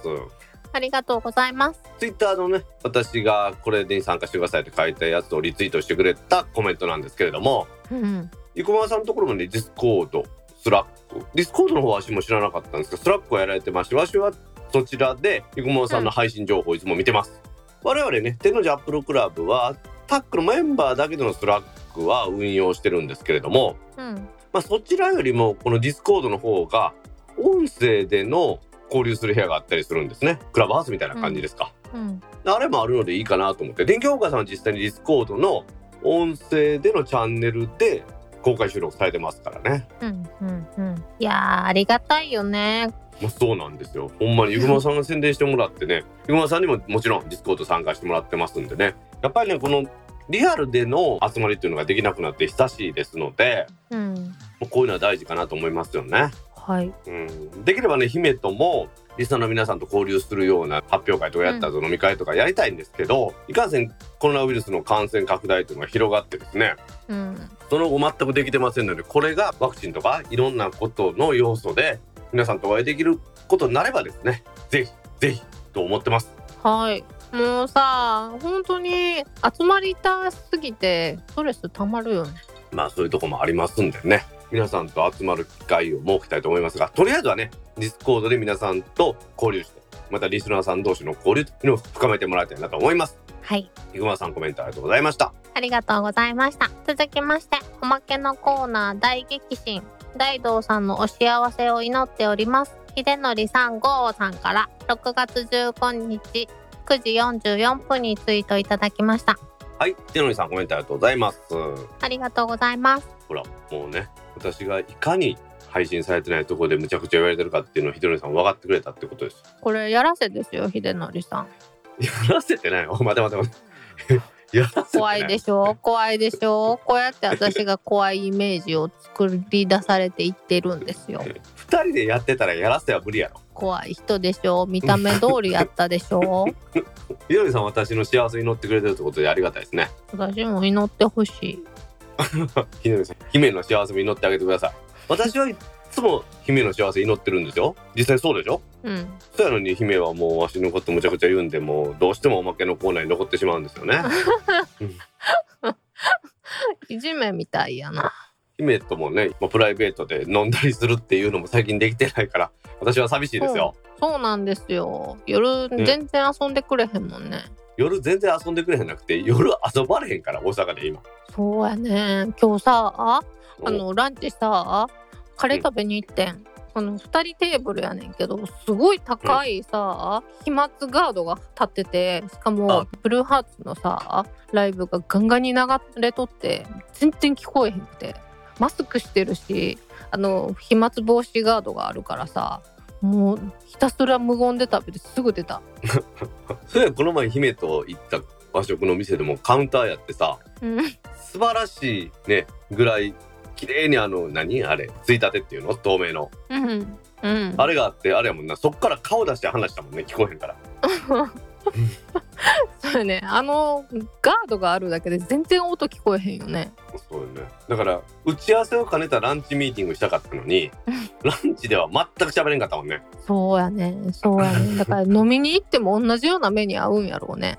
ありがとうございます。ツイッターのね、私がこれに参加してくださいって書いたやつをリツイートしてくれたコメントなんですけれども、うん。生駒さんのところまでディスコード、スラック。ディスコードの方は私も知らなかったんですけど、スラックをやられてまして、私はそちらで生駒さんの配信情報をいつも見てます。我々ね、天王寺アップルクラブは、タックのメンバーだけでのスラックは運用してるんですけれども、うん。まあ、そちらよりもこのディスコードの方が音声での交流する部屋があったりするんですねクラブハウスみたいな感じですか、うん。あれもあるのでいいかなと思って電気岡さんは実際にディスコードの音声でのチャンネルで公開収録されてますからねうん。うん。うん。いやー、ありがたいよね。まあ、そうなんですよほんまにゆぐまさんが宣伝してもらってねゆぐまさんにももちろんディスコード参加してもらってますんでねやっぱりねこのリアルでの集まりっていうのができなくなって久しいですのでうん。こういうのは大事かなと思いますよね。はい。うん、できればね姫ともリスナーの皆さんと交流するような発表会とかやった後飲み会とかやりたいんですけど、いかんせんコロナウイルスの感染拡大というのが広がってですねうん。その後全くできてませんのでこれがワクチンとかいろんなことの要素で皆さんとお会いできることになればですねぜひぜひと思ってます。はい。もうさ、本当に集まりたすぎてストレスたまるよね。まあそういうとこもありますんでね皆さんと集まる機会を設けたいと思いますがとりあえずはねディスコードで皆さんと交流してまたリスナーさん同士の交流というのを深めてもらいたいなと思います。はい。ひぐまさんコメントありがとうございました。ありがとうございました。続きまして、おまけのコーナー大激震。大道さんのお幸せを祈っております。秀則さん号さんから6月15日9時44分にツイートいただきました。はい、てのりさんコメントありがとうございます。ありがとうございます。ほらもうね私がいかに配信されてないところでむちゃくちゃ言われてるかっていうのをひどりさん分かってくれたってことです。これやらせですよ、秀則さん。やらせてないよ。*laughs* 待て待て待て。*laughs* 怖いでしょ？怖いでしょ？こうやって私が怖いイメージを作り出されていってるんですよ。二人でやってたらやらせは無理やろ。怖い人でしょ？見た目通りやったでしょ？*laughs* ひどりさんは私の幸せに乗ってくれてるってことでありがたいですね。私も祈ってほしい。*laughs* ひどりさん、姫の幸せも祈ってあげてください。私はいつも姫の幸せ祈ってるんですよ。実際そうでしょ？うん。そうやのに姫はもうわしのことむちゃくちゃ言うんでもうどうしてもおまけのコーナーに残ってしまうんですよね。*laughs* いじめみたいやな。姫ともね、まあ、プライベートで飲んだりするっていうのも最近できてないから私は寂しいですよ。そうなんですよ。夜ん全然遊んでくれへんもんね。夜全然遊んでくれへんなくて夜遊ばれへんから大阪で今。そうやね。今日さ、あのランチさ、カレー食べに行ってん。あの2人テーブルやねんけどすごい高いさ、飛沫ガードが立っててしかもあブルーハーツのさライブがガンガンに流れとって全然聞こえへんくてマスクしてるしあの飛沫防止ガードがあるからさもうひたすら無言で食べてすぐ出た。*laughs* そうやこの前姫と行った和食の店でもカウンターやってさうん。素晴らしいねぐらい綺麗にあの何？あれついたてっていうの？透明の。うんうん、あれがあってあれやもんな。そっから顔出して話したもんね聞こえへんから。*laughs* *laughs* そうやねあのガードがあるだけで全然音聞こえへんよね。そうよね。だから打ち合わせを兼ねたランチミーティングしたかったのにランチでは全く喋れんかったもんね。そうやねそうやねだから *laughs* 飲みに行っても同じような目に遭うんやろうね。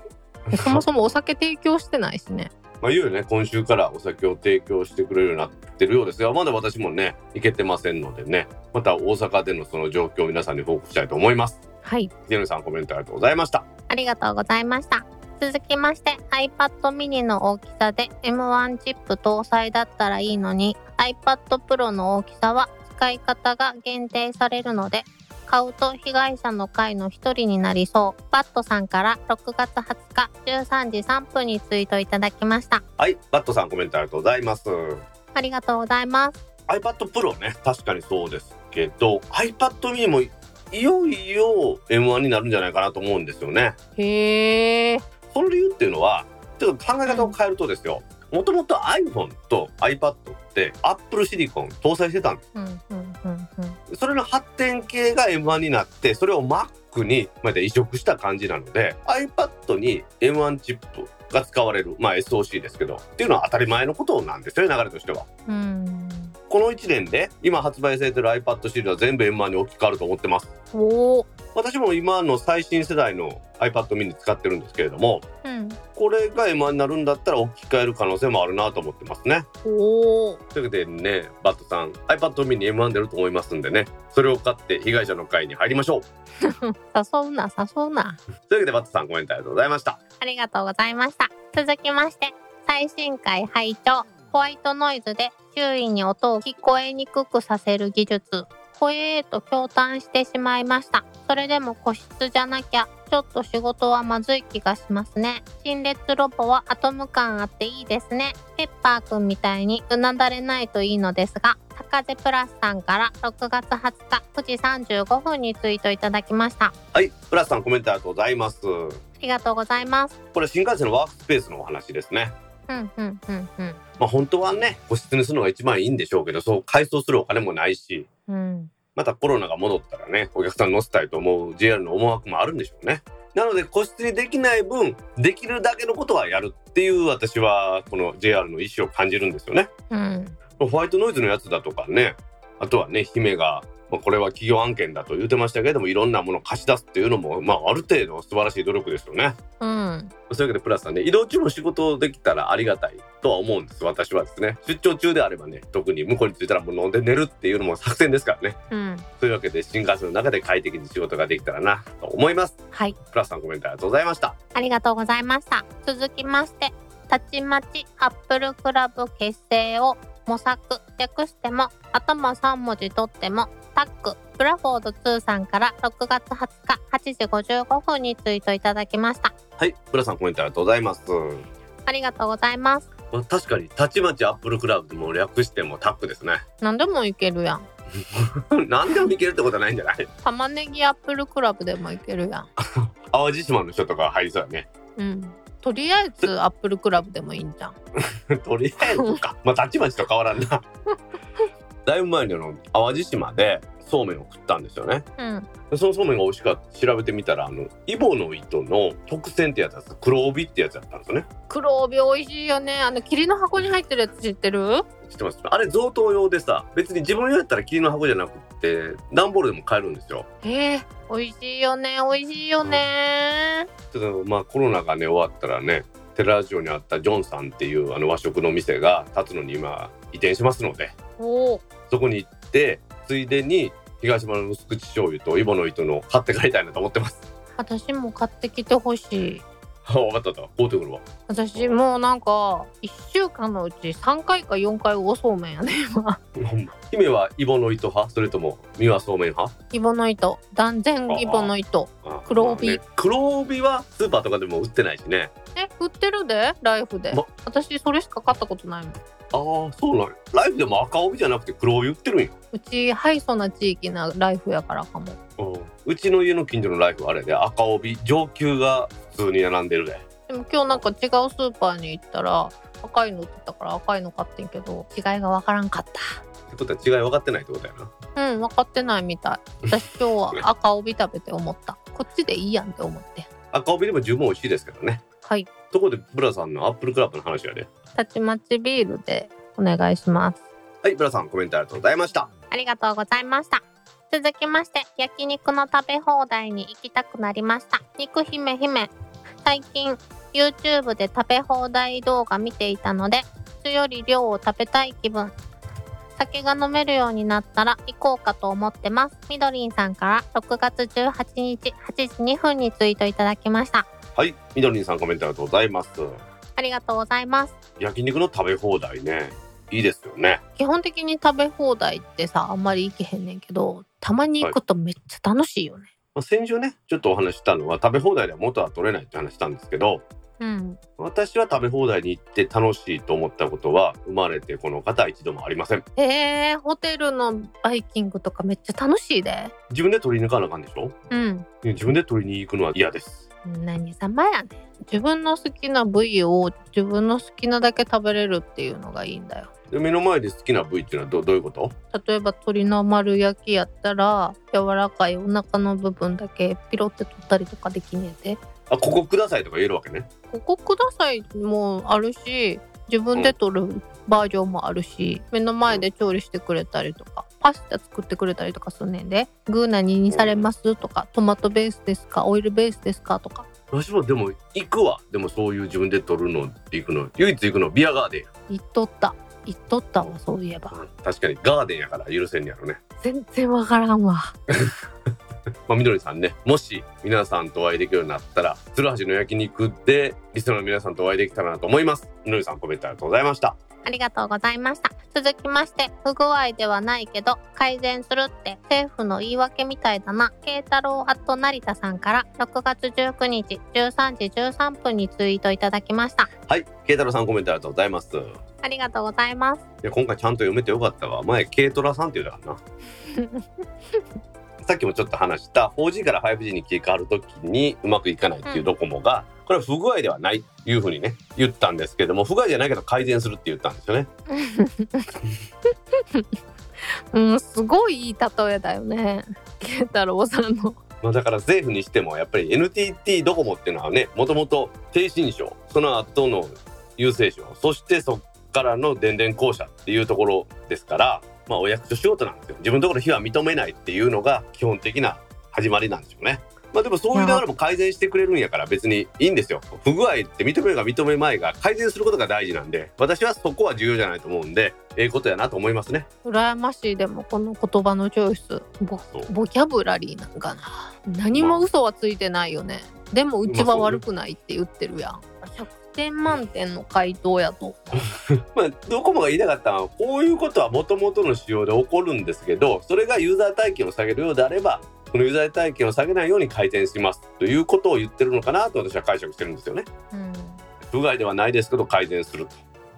でそもそもお酒提供してないしね。まあ言うよね今週からお酒を提供してくれるようになってるようですがまだ私もね行けてませんのでねまた大阪でのその状況を皆さんに報告したいと思います。はいジェヌさんコメントありがとうございました。ありがとうございました。続きまして iPad mini の大きさで M1 チップ搭載だったらいいのに iPad Pro の大きさは使い方が限定されるので買うと被害者の会の一人になりそう。バットさんから6月20日13時3分にツイートいただきました。はい、バットさんコメントありがとうございます。ありがとうございます。iPad Pro ね、確かにそうですけど、iPad mini もいよいよ M1 になるんじゃないかなと思うんですよね。へえ。その理由っていうのは、ちょっと考え方を変えるとですよ、もともと iPhone と iPad って Apple シリコン搭載してたんです。うんうんうんうん。それの発展系が M1 になって、それを Mac にまで移植した感じなので、iPad に M1 チップが使われる、まあ SoC ですけど、っていうのは当たり前のことなんですよね、流れとしては。うん。この1年で今発売されてる iPad シリーズは全部 M1 に置き換わると思ってます。おお。私も今の最新世代の iPad mini 使ってるんですけれども、うん。これが M1 になるんだったら置き換える可能性もあるなと思ってますね。おお。というわけでね、バットさん、iPad mini M1 出ると思いますんでね、それを買って被害者の会に入りましょう。*laughs* 誘うな誘うな。というわけでバットさんコメントありがとうございました。ありがとうございました。続きまして、最新回拝聴ホワイトノイズで周囲に音を聞こえにくくさせる技術。ほえーと驚嘆してしまいました。それでも個室じゃなきゃ、ちょっと仕事はまずい気がしますね。陳列ロボはアトム感あっていいですね。ペッパーくんみたいにうなだれないといいのですが、高瀬プラスさんから6月20日9時35分にツイートいただきました。あはい、プラスさんコメントありがとうございます。りがとうございます。これ新幹線のワークスペースのお話ですね。うんうんうんうん。まあ本当はね、個室にするのが一番いいんでしょうけど、そう改装するお金もないし、うん。またコロナが戻ったらね、お客さん乗せたいと思う JR の思惑もあるんでしょうね。なので個室にできない分、できるだけのことはやるっていう私はこの JR の意思を感じるんですよね。うん。ホワイトノイズのやつだとかね、あとはね、姫が、まあ、これは企業案件だと言ってましたけれども、いろんなものを貸し出すっていうのも、まあある程度素晴らしい努力ですよね。うん。そういうわけでプラスさんね、移動中も仕事できたらありがたいとは思うんです、私はですね。出張中であればね、特に向こうに着いたらもう飲んで寝るっていうのも作戦ですからね。うん。というわけで新幹線の中で快適に仕事ができたらなと思います。はい。プラスさんコメントありがとうございました。ありがとうございました。続きまして、たちまちアップルクラブ結成を模索、略しても、頭3文字取っても、タック、ブラフォード2さんから6月20日8時55分にツイートいただきました。はい、プラスさんコメントありがとうございます。ありがとうございます。まあ確かに、たちまちアップルクラブでも略してもタックですね。何でもいけるやん。*laughs* 何でもいけるってことはないんじゃない？玉ねぎアップルクラブでもいけるやん。*laughs* 淡路島の人とか入りそうだね。うん。とりあえずアップルクラブでもいいんじゃん。*laughs* とりあえずか。まあ、たちまちと変わらんな。だいぶ前にあの、淡路島でそうめんを食ったんですよね。うん。でそのそうめんが美味しかった調べてみたら、あの、イボの糸の特選ってやつ黒帯ってやつだったんですよね。黒帯美味しいよね。あの、霧の箱に入ってるやつ知ってる？知ってますあれ贈答用でさ、別に自分用やったら霧の箱じゃなくって、段ボールでも買えるんですよ。えー、美味しいよね。美味しいよね。ちょっとまあコロナがね終わったらねテラジオにあったジョンさんっていうあの和食の店が立つのに今移転しますので。そこに行ってついでに東島の薄口醤油とイボの糸の買って帰りたいなと思ってます。私も買ってきてほしい。あ分かった分かった。買うてくるわ。私もうなんか1週間のうち3回か4回おそうめんやね今。姫はイボの糸派？それとも三輪そうめん派？イボの糸。断然イボの糸。あ黒帯。まあね。黒帯はスーパーとかでも売ってないしね。え売ってるで？ライフで、ま。私それしか買ったことないもんああそうなんやライフでも赤帯じゃなくて黒帯売ってるんや。うちハイソな地域なライフやからかもうんうちの家の近所のライフはあれで赤帯上級が普通に並んでるで。でも今日なんか違うスーパーに行ったら赤いの売ってたから赤いの買ってんけど違いがわからんかっってことは違い分かってないってことやな。たうん分かってないみたい私今日は *laughs* 赤帯食べて思ったこっちでいいやんって思って赤帯でも十分美味しいですけどね。はいところでブラさんのアップルクラブの話やで。たちまちビールでお願いしますはい、ブラさんコメントありがとうございました。ありがとうございました。続きまして、焼肉の食べ放題に行きたくなりました。肉姫姫。最近、YouTube で食べ放題動画見ていたので、質より量を食べたい気分。酒が飲めるようになったら行こうかと思ってます。みどりんさんから6月18日8時2分にツイートいただきました。はい、みどりんさんコメントありがとうございます。ありがとうございます。焼肉の食べ放題ね。いいですよね。基本的に食べ放題ってさあんまり行けへんねんけどたまに行くとめっちゃ楽しいよね、まあ、先週ねちょっとお話ししたのは食べ放題では元は取れないって話したんですけどうん私は食べ放題に行って楽しいと思ったことは生まれてこの方一度もありませんえー、ホテルのバイキングとかめっちゃ楽しいで自分で取りに行かなあかんでしょ？うん自分で取りに行くのは嫌です何様やねん。自分の好きな部位を自分の好きなだけ食べれるっていうのがいいんだよ。で目の前で好きな部位っていうのはどどういうこと？例えば鶏の丸焼きやったら柔らかいお腹の部分だけピロって取ったりとかできねえであここくださいとか言えるわけね。ここくださいもあるし自分で取るバージョンもあるし、目の前で調理してくれたりとかパスタ作ってくれたりとかすんねんで。グー何にされますとかトマトベースですかオイルベースですかとか。私もでも行くわ。でもそういう自分で取るのって行くの。唯一行くのビアガーデンや。言っとった。言っとったわそういえば。確かに。ガーデンやから許せんやろね。全然わからんわ。*laughs* まあ、みどりさんね、もし皆さんとお会いできるようになったら、鶴橋の焼肉でリスナーの皆さんとお会いできたらなと思います。みどりさんコメントありがとうございました。ありがとうございました。続きまして、不具合ではないけど、改善するって政府の言い訳みたいだな。慶太郎アット成田さんから6月19日13時13分にツイートいただきました。はい、慶太郎さんコメントありがとうございます。いありがとうございます。や、今回ちゃんと読めてよかったわ。前、慶トラさんって言うたからな。*laughs* さっきもちょっと話した 4G から 5G に切り替わるときにうまくいかないっていうドコモが、これは不具合ではないっていうふうにね言ったんですけども不具合じゃないけど改善するって言ったんですよね。うん、すごいいい例えだよね。慶太郎さんの。まあ、だから政府にしてもやっぱり NTT ドコモっていうのはねもともと低信証その後の郵政省そしてそっからの電電公社っていうところですから、まあ、お役所仕事なんですよ自分のところ非は認めないっていうのが基本的な始まりなんでしょうね。まあでもそういう流れも改善してくれるんやから別にいいんですよ。不具合って認めるが認めまいが改善することが大事なんで私はそこは重要じゃないと思うんでええことやなと思いますね。羨ましい。でもこの言葉のチョイスボボキャブラリーなんかな。何も嘘はついてないよね、でもうちは悪くないって言ってるやん。100点満点の回答やと。*laughs* まあ、ドコモが言いたかったのはこういうことはもともとの仕様で起こるんですけどそれがユーザー体験を下げるようであればこのユーザー体験を下げないように改善しますということを言ってるのかなと私は解釈してるんですよね。うん不具合ではないですけど改善する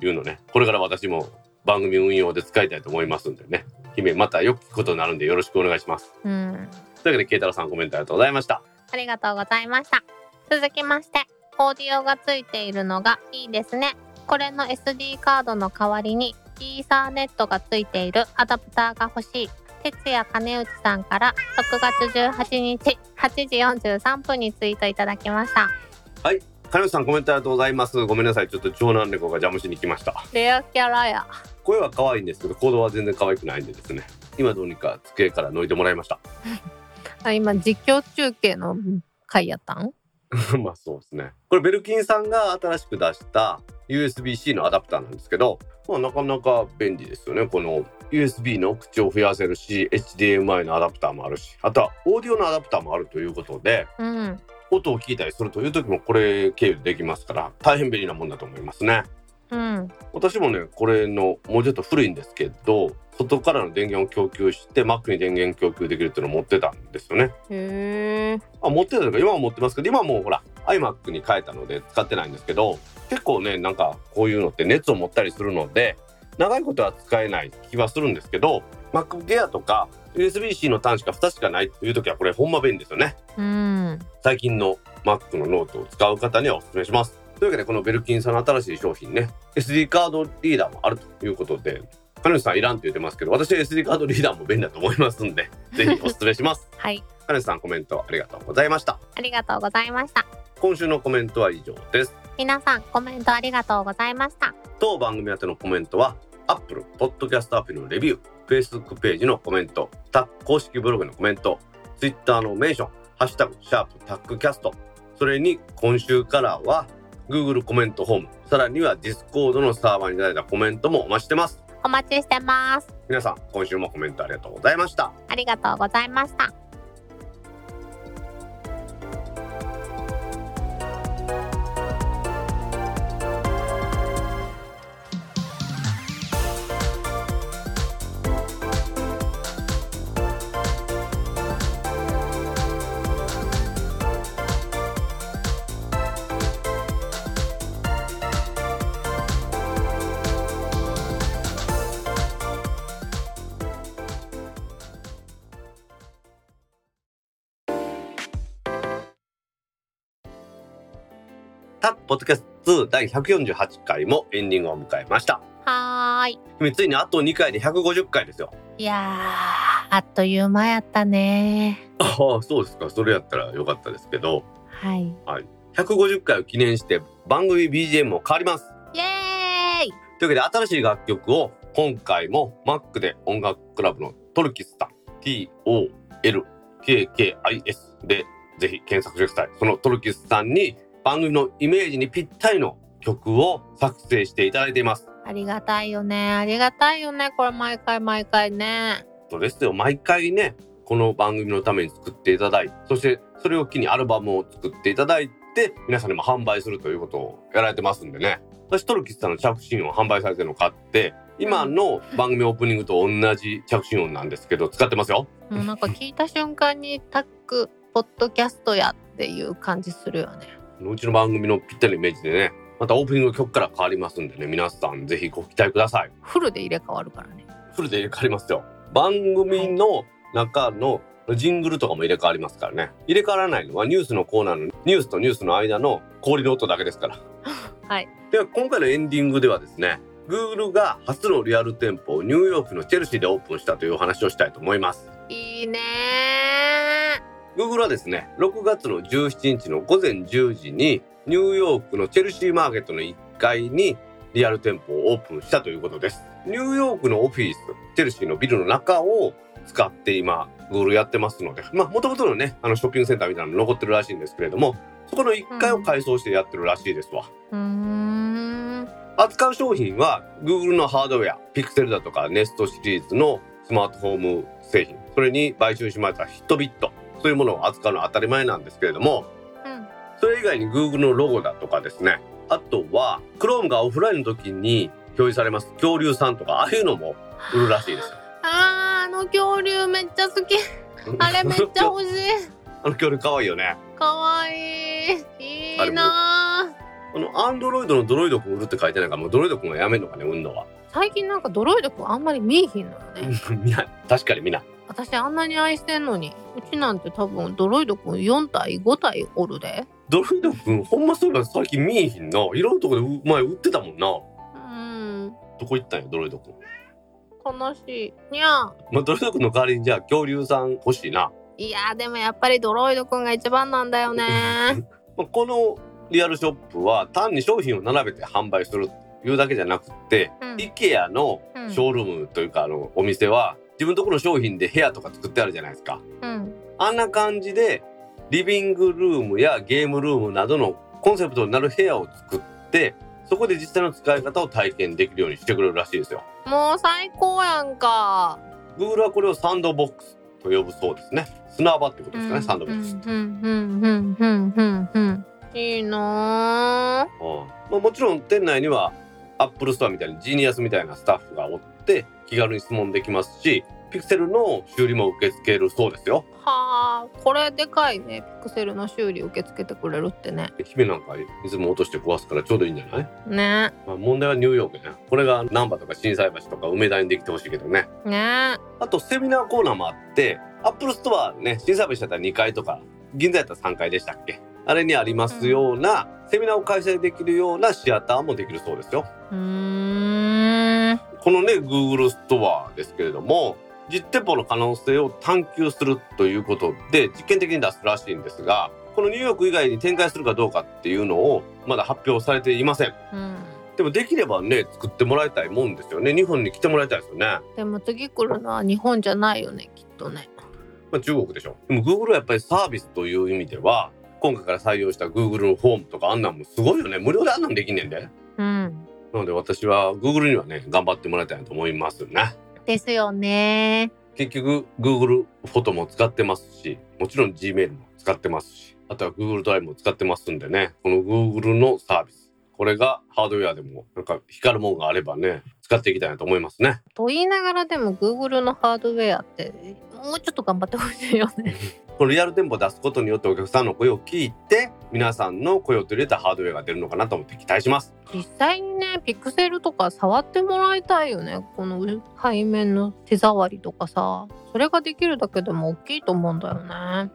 というのねこれから私も番組運用で使いたいと思いますんでね姫またよく聞くことになるんでよろしくお願いします。うんというわけで慶太郎さんコメントありがとうございました。ありがとうございました。続きまして、オーディオがついているのがいいですね。これの SD カードの代わりに、イーサーネットがついているアダプターが欲しい。哲也金内さんから6月18日8時43分にツイートいただきました。金内さんコメントありがとうございます。ごめんなさいちょっと長男猫が邪魔しに来ました。レアキャラや。声は可愛いんですけど行動は全然可愛くないんでですね今どうにか机から抜いてもらいました。*laughs* あ今実況中継の回やったん？*laughs* まあそうですね。これベルキンさんが新しく出した USB-C のアダプターなんですけど、まあなかなか便利ですよね。この USB の口を増やせるし、HDMI のアダプターもあるし、あとはオーディオのアダプターもあるということで、うん。音を聞いたりするという時もこれ経由でできますから、大変便利なもんだと思いますね。うん。私もね、これのもうちょっと古いんですけど、外からの電源を供給して Mac に電源供給できるっていうのを持ってたんですよね。へえ。あ持ってたとか今は持ってますけど今はもうほら iMac に変えたので使ってないんですけど結構ねなんかこういうのって熱を持ったりするので長いことは使えない気はするんですけど Mac Gear とか USB-C の端子が2しかないという時はこれほんま便利ですよねうん。最近の Mac のノートを使う方にはお勧めしますというわけでこのベルキンさんの新しい商品ね SD カードリーダーもあるということで金内さんいらんって言ってますけど私は SD カードリーダーも便利だと思いますんで *laughs* ぜひお勧めしますはい。金内さんコメントありがとうございましたありがとうございました。今週のコメントは以上です皆さんコメントありがとうございました。当番組宛てのコメントは Apple Podcast アプリのレビュー Facebook ページのコメントタック公式ブログのコメント Twitter のメンションハッシュタグシャープタックキャストそれに今週からは Google コメントホームさらには Discord のサーバーにいただいたコメントもお待ちしてますお待ちしてます。皆さん今週もコメントありがとうございましたありがとうございました。ポッドキャスト2第148回もエンディングを迎えました。はーい。君ついにあと2回で150回ですよ。いやー、あっという間やったね。ああ、そうですか。それやったらよかったですけど、はい。150回を記念して番組 BGM も変わります。イエーイというわけで新しい楽曲を今回も Mac で音楽クラブのトルキスさん TOLKKIS でぜひ検索してください。そのトルキスさんに番組のイメージにぴったりの曲を作成していただいています。ありがたいよね。ありがたいよね。これ毎回毎回ね。そうですよ。毎回ね、この番組のために作っていただいて、そしてそれを機にアルバムを作っていただいて、皆さんにも販売するということをやられてますんでね。私、トルキスさんの着信音販売されてるのを買って、今の番組オープニングと同じ着信音なんですけど、使ってますよ。もうなんか聞いた瞬間にタック、ポッドキャストやっていう感じするよね。うちの番組のぴったりのイメージでね、またオープニングの曲から変わりますんでね、皆さんぜひご期待ください。フルで入れ替わるからね。フルで入れ替わりますよ。番組の中のジングルとかも入れ替わりますからね。入れ替わらないのはニュースのコーナーのニュースとニュースの間の氷の音だけですから。*laughs* はい。では今回のエンディングではですね、Google が初のリアル店舗をニューヨークのチェルシーでオープンしたというお話をしたいと思います。いいね Google はですね、6月の17日の午前10時にニューヨークのチェルシーマーケットの1階にリアル店舗をオープンしたということです。ニューヨークのオフィス、チェルシーのビルの中を使って今、Google やってますので、まあ、もともとのね、あのショッピングセンターみたいなの残ってるらしいんですけれども、そこの1階を改装してやってるらしいですわ。うーん。扱う商品は Google のハードウェア、Pixel だとか Nest シリーズのスマートフォーム製品、それに買収しましたヒットビット、そういうものを扱うのは当たり前なんですけれども、うん。それ以外に Google のロゴだとかですね、あとは Chrome がオフラインの時に表示されます恐竜さんとか、ああいうのも売るらしいですよ。あー、あの恐竜めっちゃ好き。あれめっちゃ欲しい。あの恐竜かわいいよね。かわいい。いいなーあの、アンドロイドのドロイドくん売るって書いてないから、もうドロイドくんはやめんのかね、売るのは。最近なんかドロイドくんあんまり見えひんのよね。*laughs* 確かにみんな。私あんなに愛してんのに。うちなんて多分ドロイドくん4体5体おるで。ドロイドくん、ほんまそういえば最近見えひんな。いろんなとこでう前売ってたもんな。うん。どこ行ったんや、ドロイドくん。悲しい。にゃー。まあ、ドロイドくんの代わりにじゃあ恐竜さん欲しいな。いやーでもやっぱりドロイドくんが一番なんだよね。*laughs* まあ、このリアルショップは単に商品を並べて販売するというだけじゃなくって、うん IKEA のうんショールームというか、あのお店は自分のところの商品で部屋とか作ってあるじゃないですか。うん。あんな感じでリビングルームやゲームルームなどのコンセプトになる部屋を作ってそこで実際の使い方を体験できるようにしてくれるらしいですよ。もう最高やんか。Google はこれをサンドボックスと呼ぶそうですね。砂場ってことですかね、サンドボックス。うん。うん。うん。うん。うん。うん。うん。いいなーうん。まあ、もちろん。店内にはアップルストアみたいにジーニアスみたいなスタッフがおって気軽に質問できますしピクセルの修理も受け付けるそうですよ。はあ、これでかいね。ピクセルの修理受け付けてくれるってね。姫なんかいつも落として壊すからちょうどいいんじゃない、ね。まあ、問題はニューヨークね。これが難波とか心斎橋とか梅田にできてほしいけどね。ね。あとセミナーコーナーもあってアップルストアね心斎橋だったら2階とか銀座やったら3階でしたっけ？あれにありますような、セミナーを開催できるようなシアターもできるそうですよ。うーん。このね Google ストアですけれども実店舗の可能性を探求するということで実験的に出すらしいんですがこのニューヨーク以外に展開するかどうかっていうのをまだ発表されていませんうん。でもできればね作ってもらいたいもんですよね日本に来てもらいたいですよね、でも次来るのは日本じゃないよね、きっとね。まあ、中国でしょでも Google はやっぱりサービスという意味では今回から採用した Google のフォームとかあんなんもすごいよね無料であんなんできんねんでうん。なので私は Google にはね頑張ってもらいたいなと思いますねですよね。結局 Google フォトも使ってますしもちろん Gmail も使ってますしあとは Google ドライブも使ってますんでねこの Google のサービス。これがハードウェアでもなんか光るもんがあればね使っていきたいなと思いますね。と言いながらでも Google のハードウェアってもうちょっと頑張ってほしいよね。*laughs* このリアル店舗を出すことによってお客さんの声を聞いて皆さんの声を取り入れたハードウェアが出るのかなと思って期待します実際にね、ピクセルとか触ってもらいたいよね。この背面の手触りとかさ。それができるだけでも大きいと思うんだよね。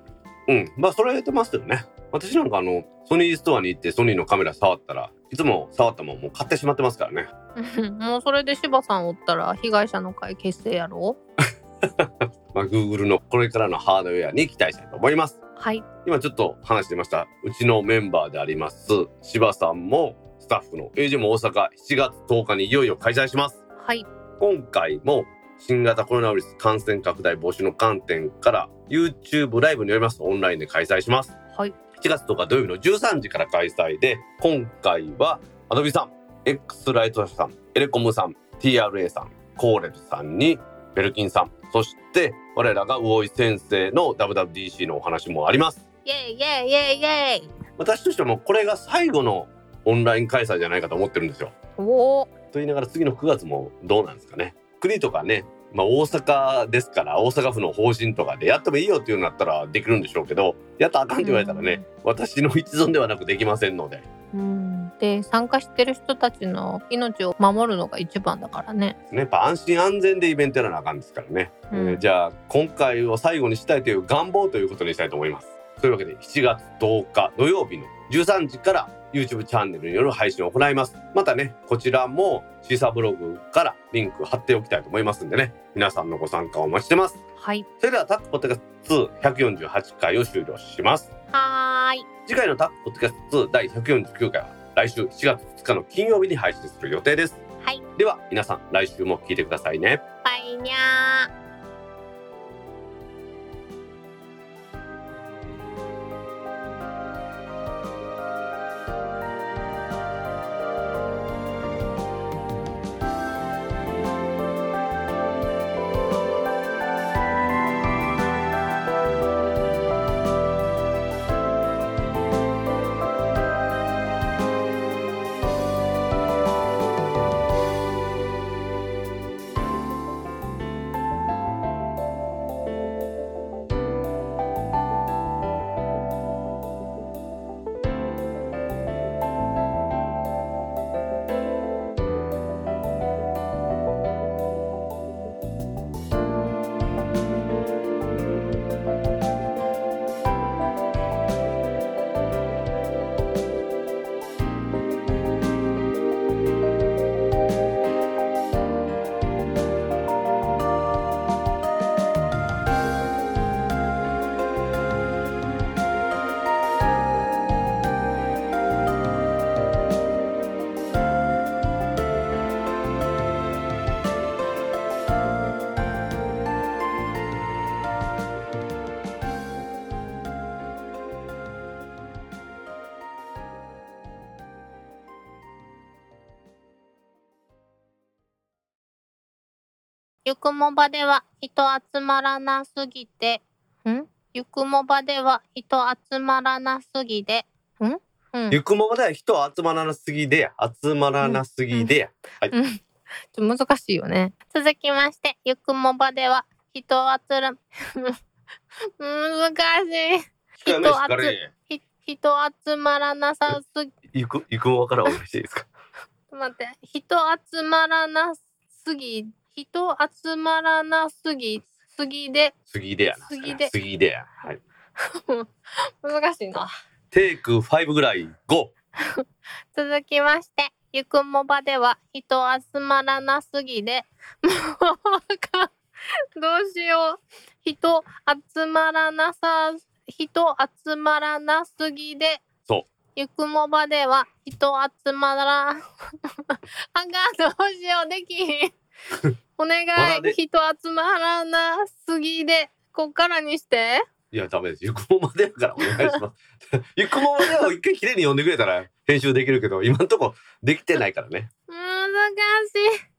うんまあそれはやってますよね私なんかあのソニーストアに行ってソニーのカメラ触ったらいつも触ったもんもう買ってしまってますからねうん *laughs* もうそれで柴さんおったら被害者の会結成やろ *laughs* *laughs* まあ Google のこれからのハードウェアに期待したいと思いますはい。今ちょっと話してましたうちのメンバーであります柴さんもスタッフの AJ も大阪7月10日にいよいよ開催しますはい。今回も新型コロナウイルス感染拡大防止の観点から YouTube ライブによりますとオンラインで開催しますはい。7月10日土曜日の13時から開催で今回はアドビさん X ライトさんエレコムさん TRA さんコーレルさんにベルキンさんそして我らが魚井先生の WWDC のお話もあります。イェイイェイイェイイェイ。私としてもこれが最後のオンライン開催じゃないかと思ってるんですよ。おお。と言いながら次の9月もどうなんですかね。国とかねまあ大阪ですから大阪府の方針とかでやってもいいよっていうのだったらできるんでしょうけどやったらあかんって言われたらね、私の一存ではなくできませんので。うん。で、参加してる人たちの命を守るのが一番だからね。ねやっぱ安心安全でイベントやらなあかんですからね、うん。えーじゃあ今回を最後にしたいという願望ということにしたいと思います。というわけで7月10日土曜日の13時から YouTube チャンネルによる配信を行いますまたねこちらもシーサーブログからリンク貼っておきたいと思いますんでね皆さんのご参加をお待ちしてますはい。それではタックポッドキャスト2 148回を終了しますはーい。次回のタックポッドキャスト2第149回は来週4月2日の金曜日に配信する予定ですはい。では皆さん来週も聞いてくださいねバイニャー。くもばでは人集まらなすぎて、ん？ゆくもばでは人集まらなすぎで、ん？うん。ゆくもまでは人集まらなすぎでや。集まらなすぎでや、うん。ちょっと難しいよね。続きまして、ゆくもばでは人集ら、*laughs* 難しい。しっかりねしっかり。ひ人集まらなさすぎ、ゆくゆくもからお願いしていいですか？*laughs* 待って、人集まらなすぎ、人集まらなすぎ、すぎで、杉でやな杉で。杉でやはい。*laughs* 難しいな。テイク5ぐらい5 *laughs* 続きまして、ゆくもばでは人集まらなすぎで、*laughs* もうあかんどうしよう。人集まらなさ、人集まらなすぎで、そう。ゆくもばでは人集まら、あかん、どうしよう、できひん。*laughs* お願い、人集まらなすぎで、こっからにして。いやダメです。ゆくもまでやからお願いします。*laughs* ゆくもまでを一回きれいに読んでくれたら編集できるけど今んとこできてないからね。難しい。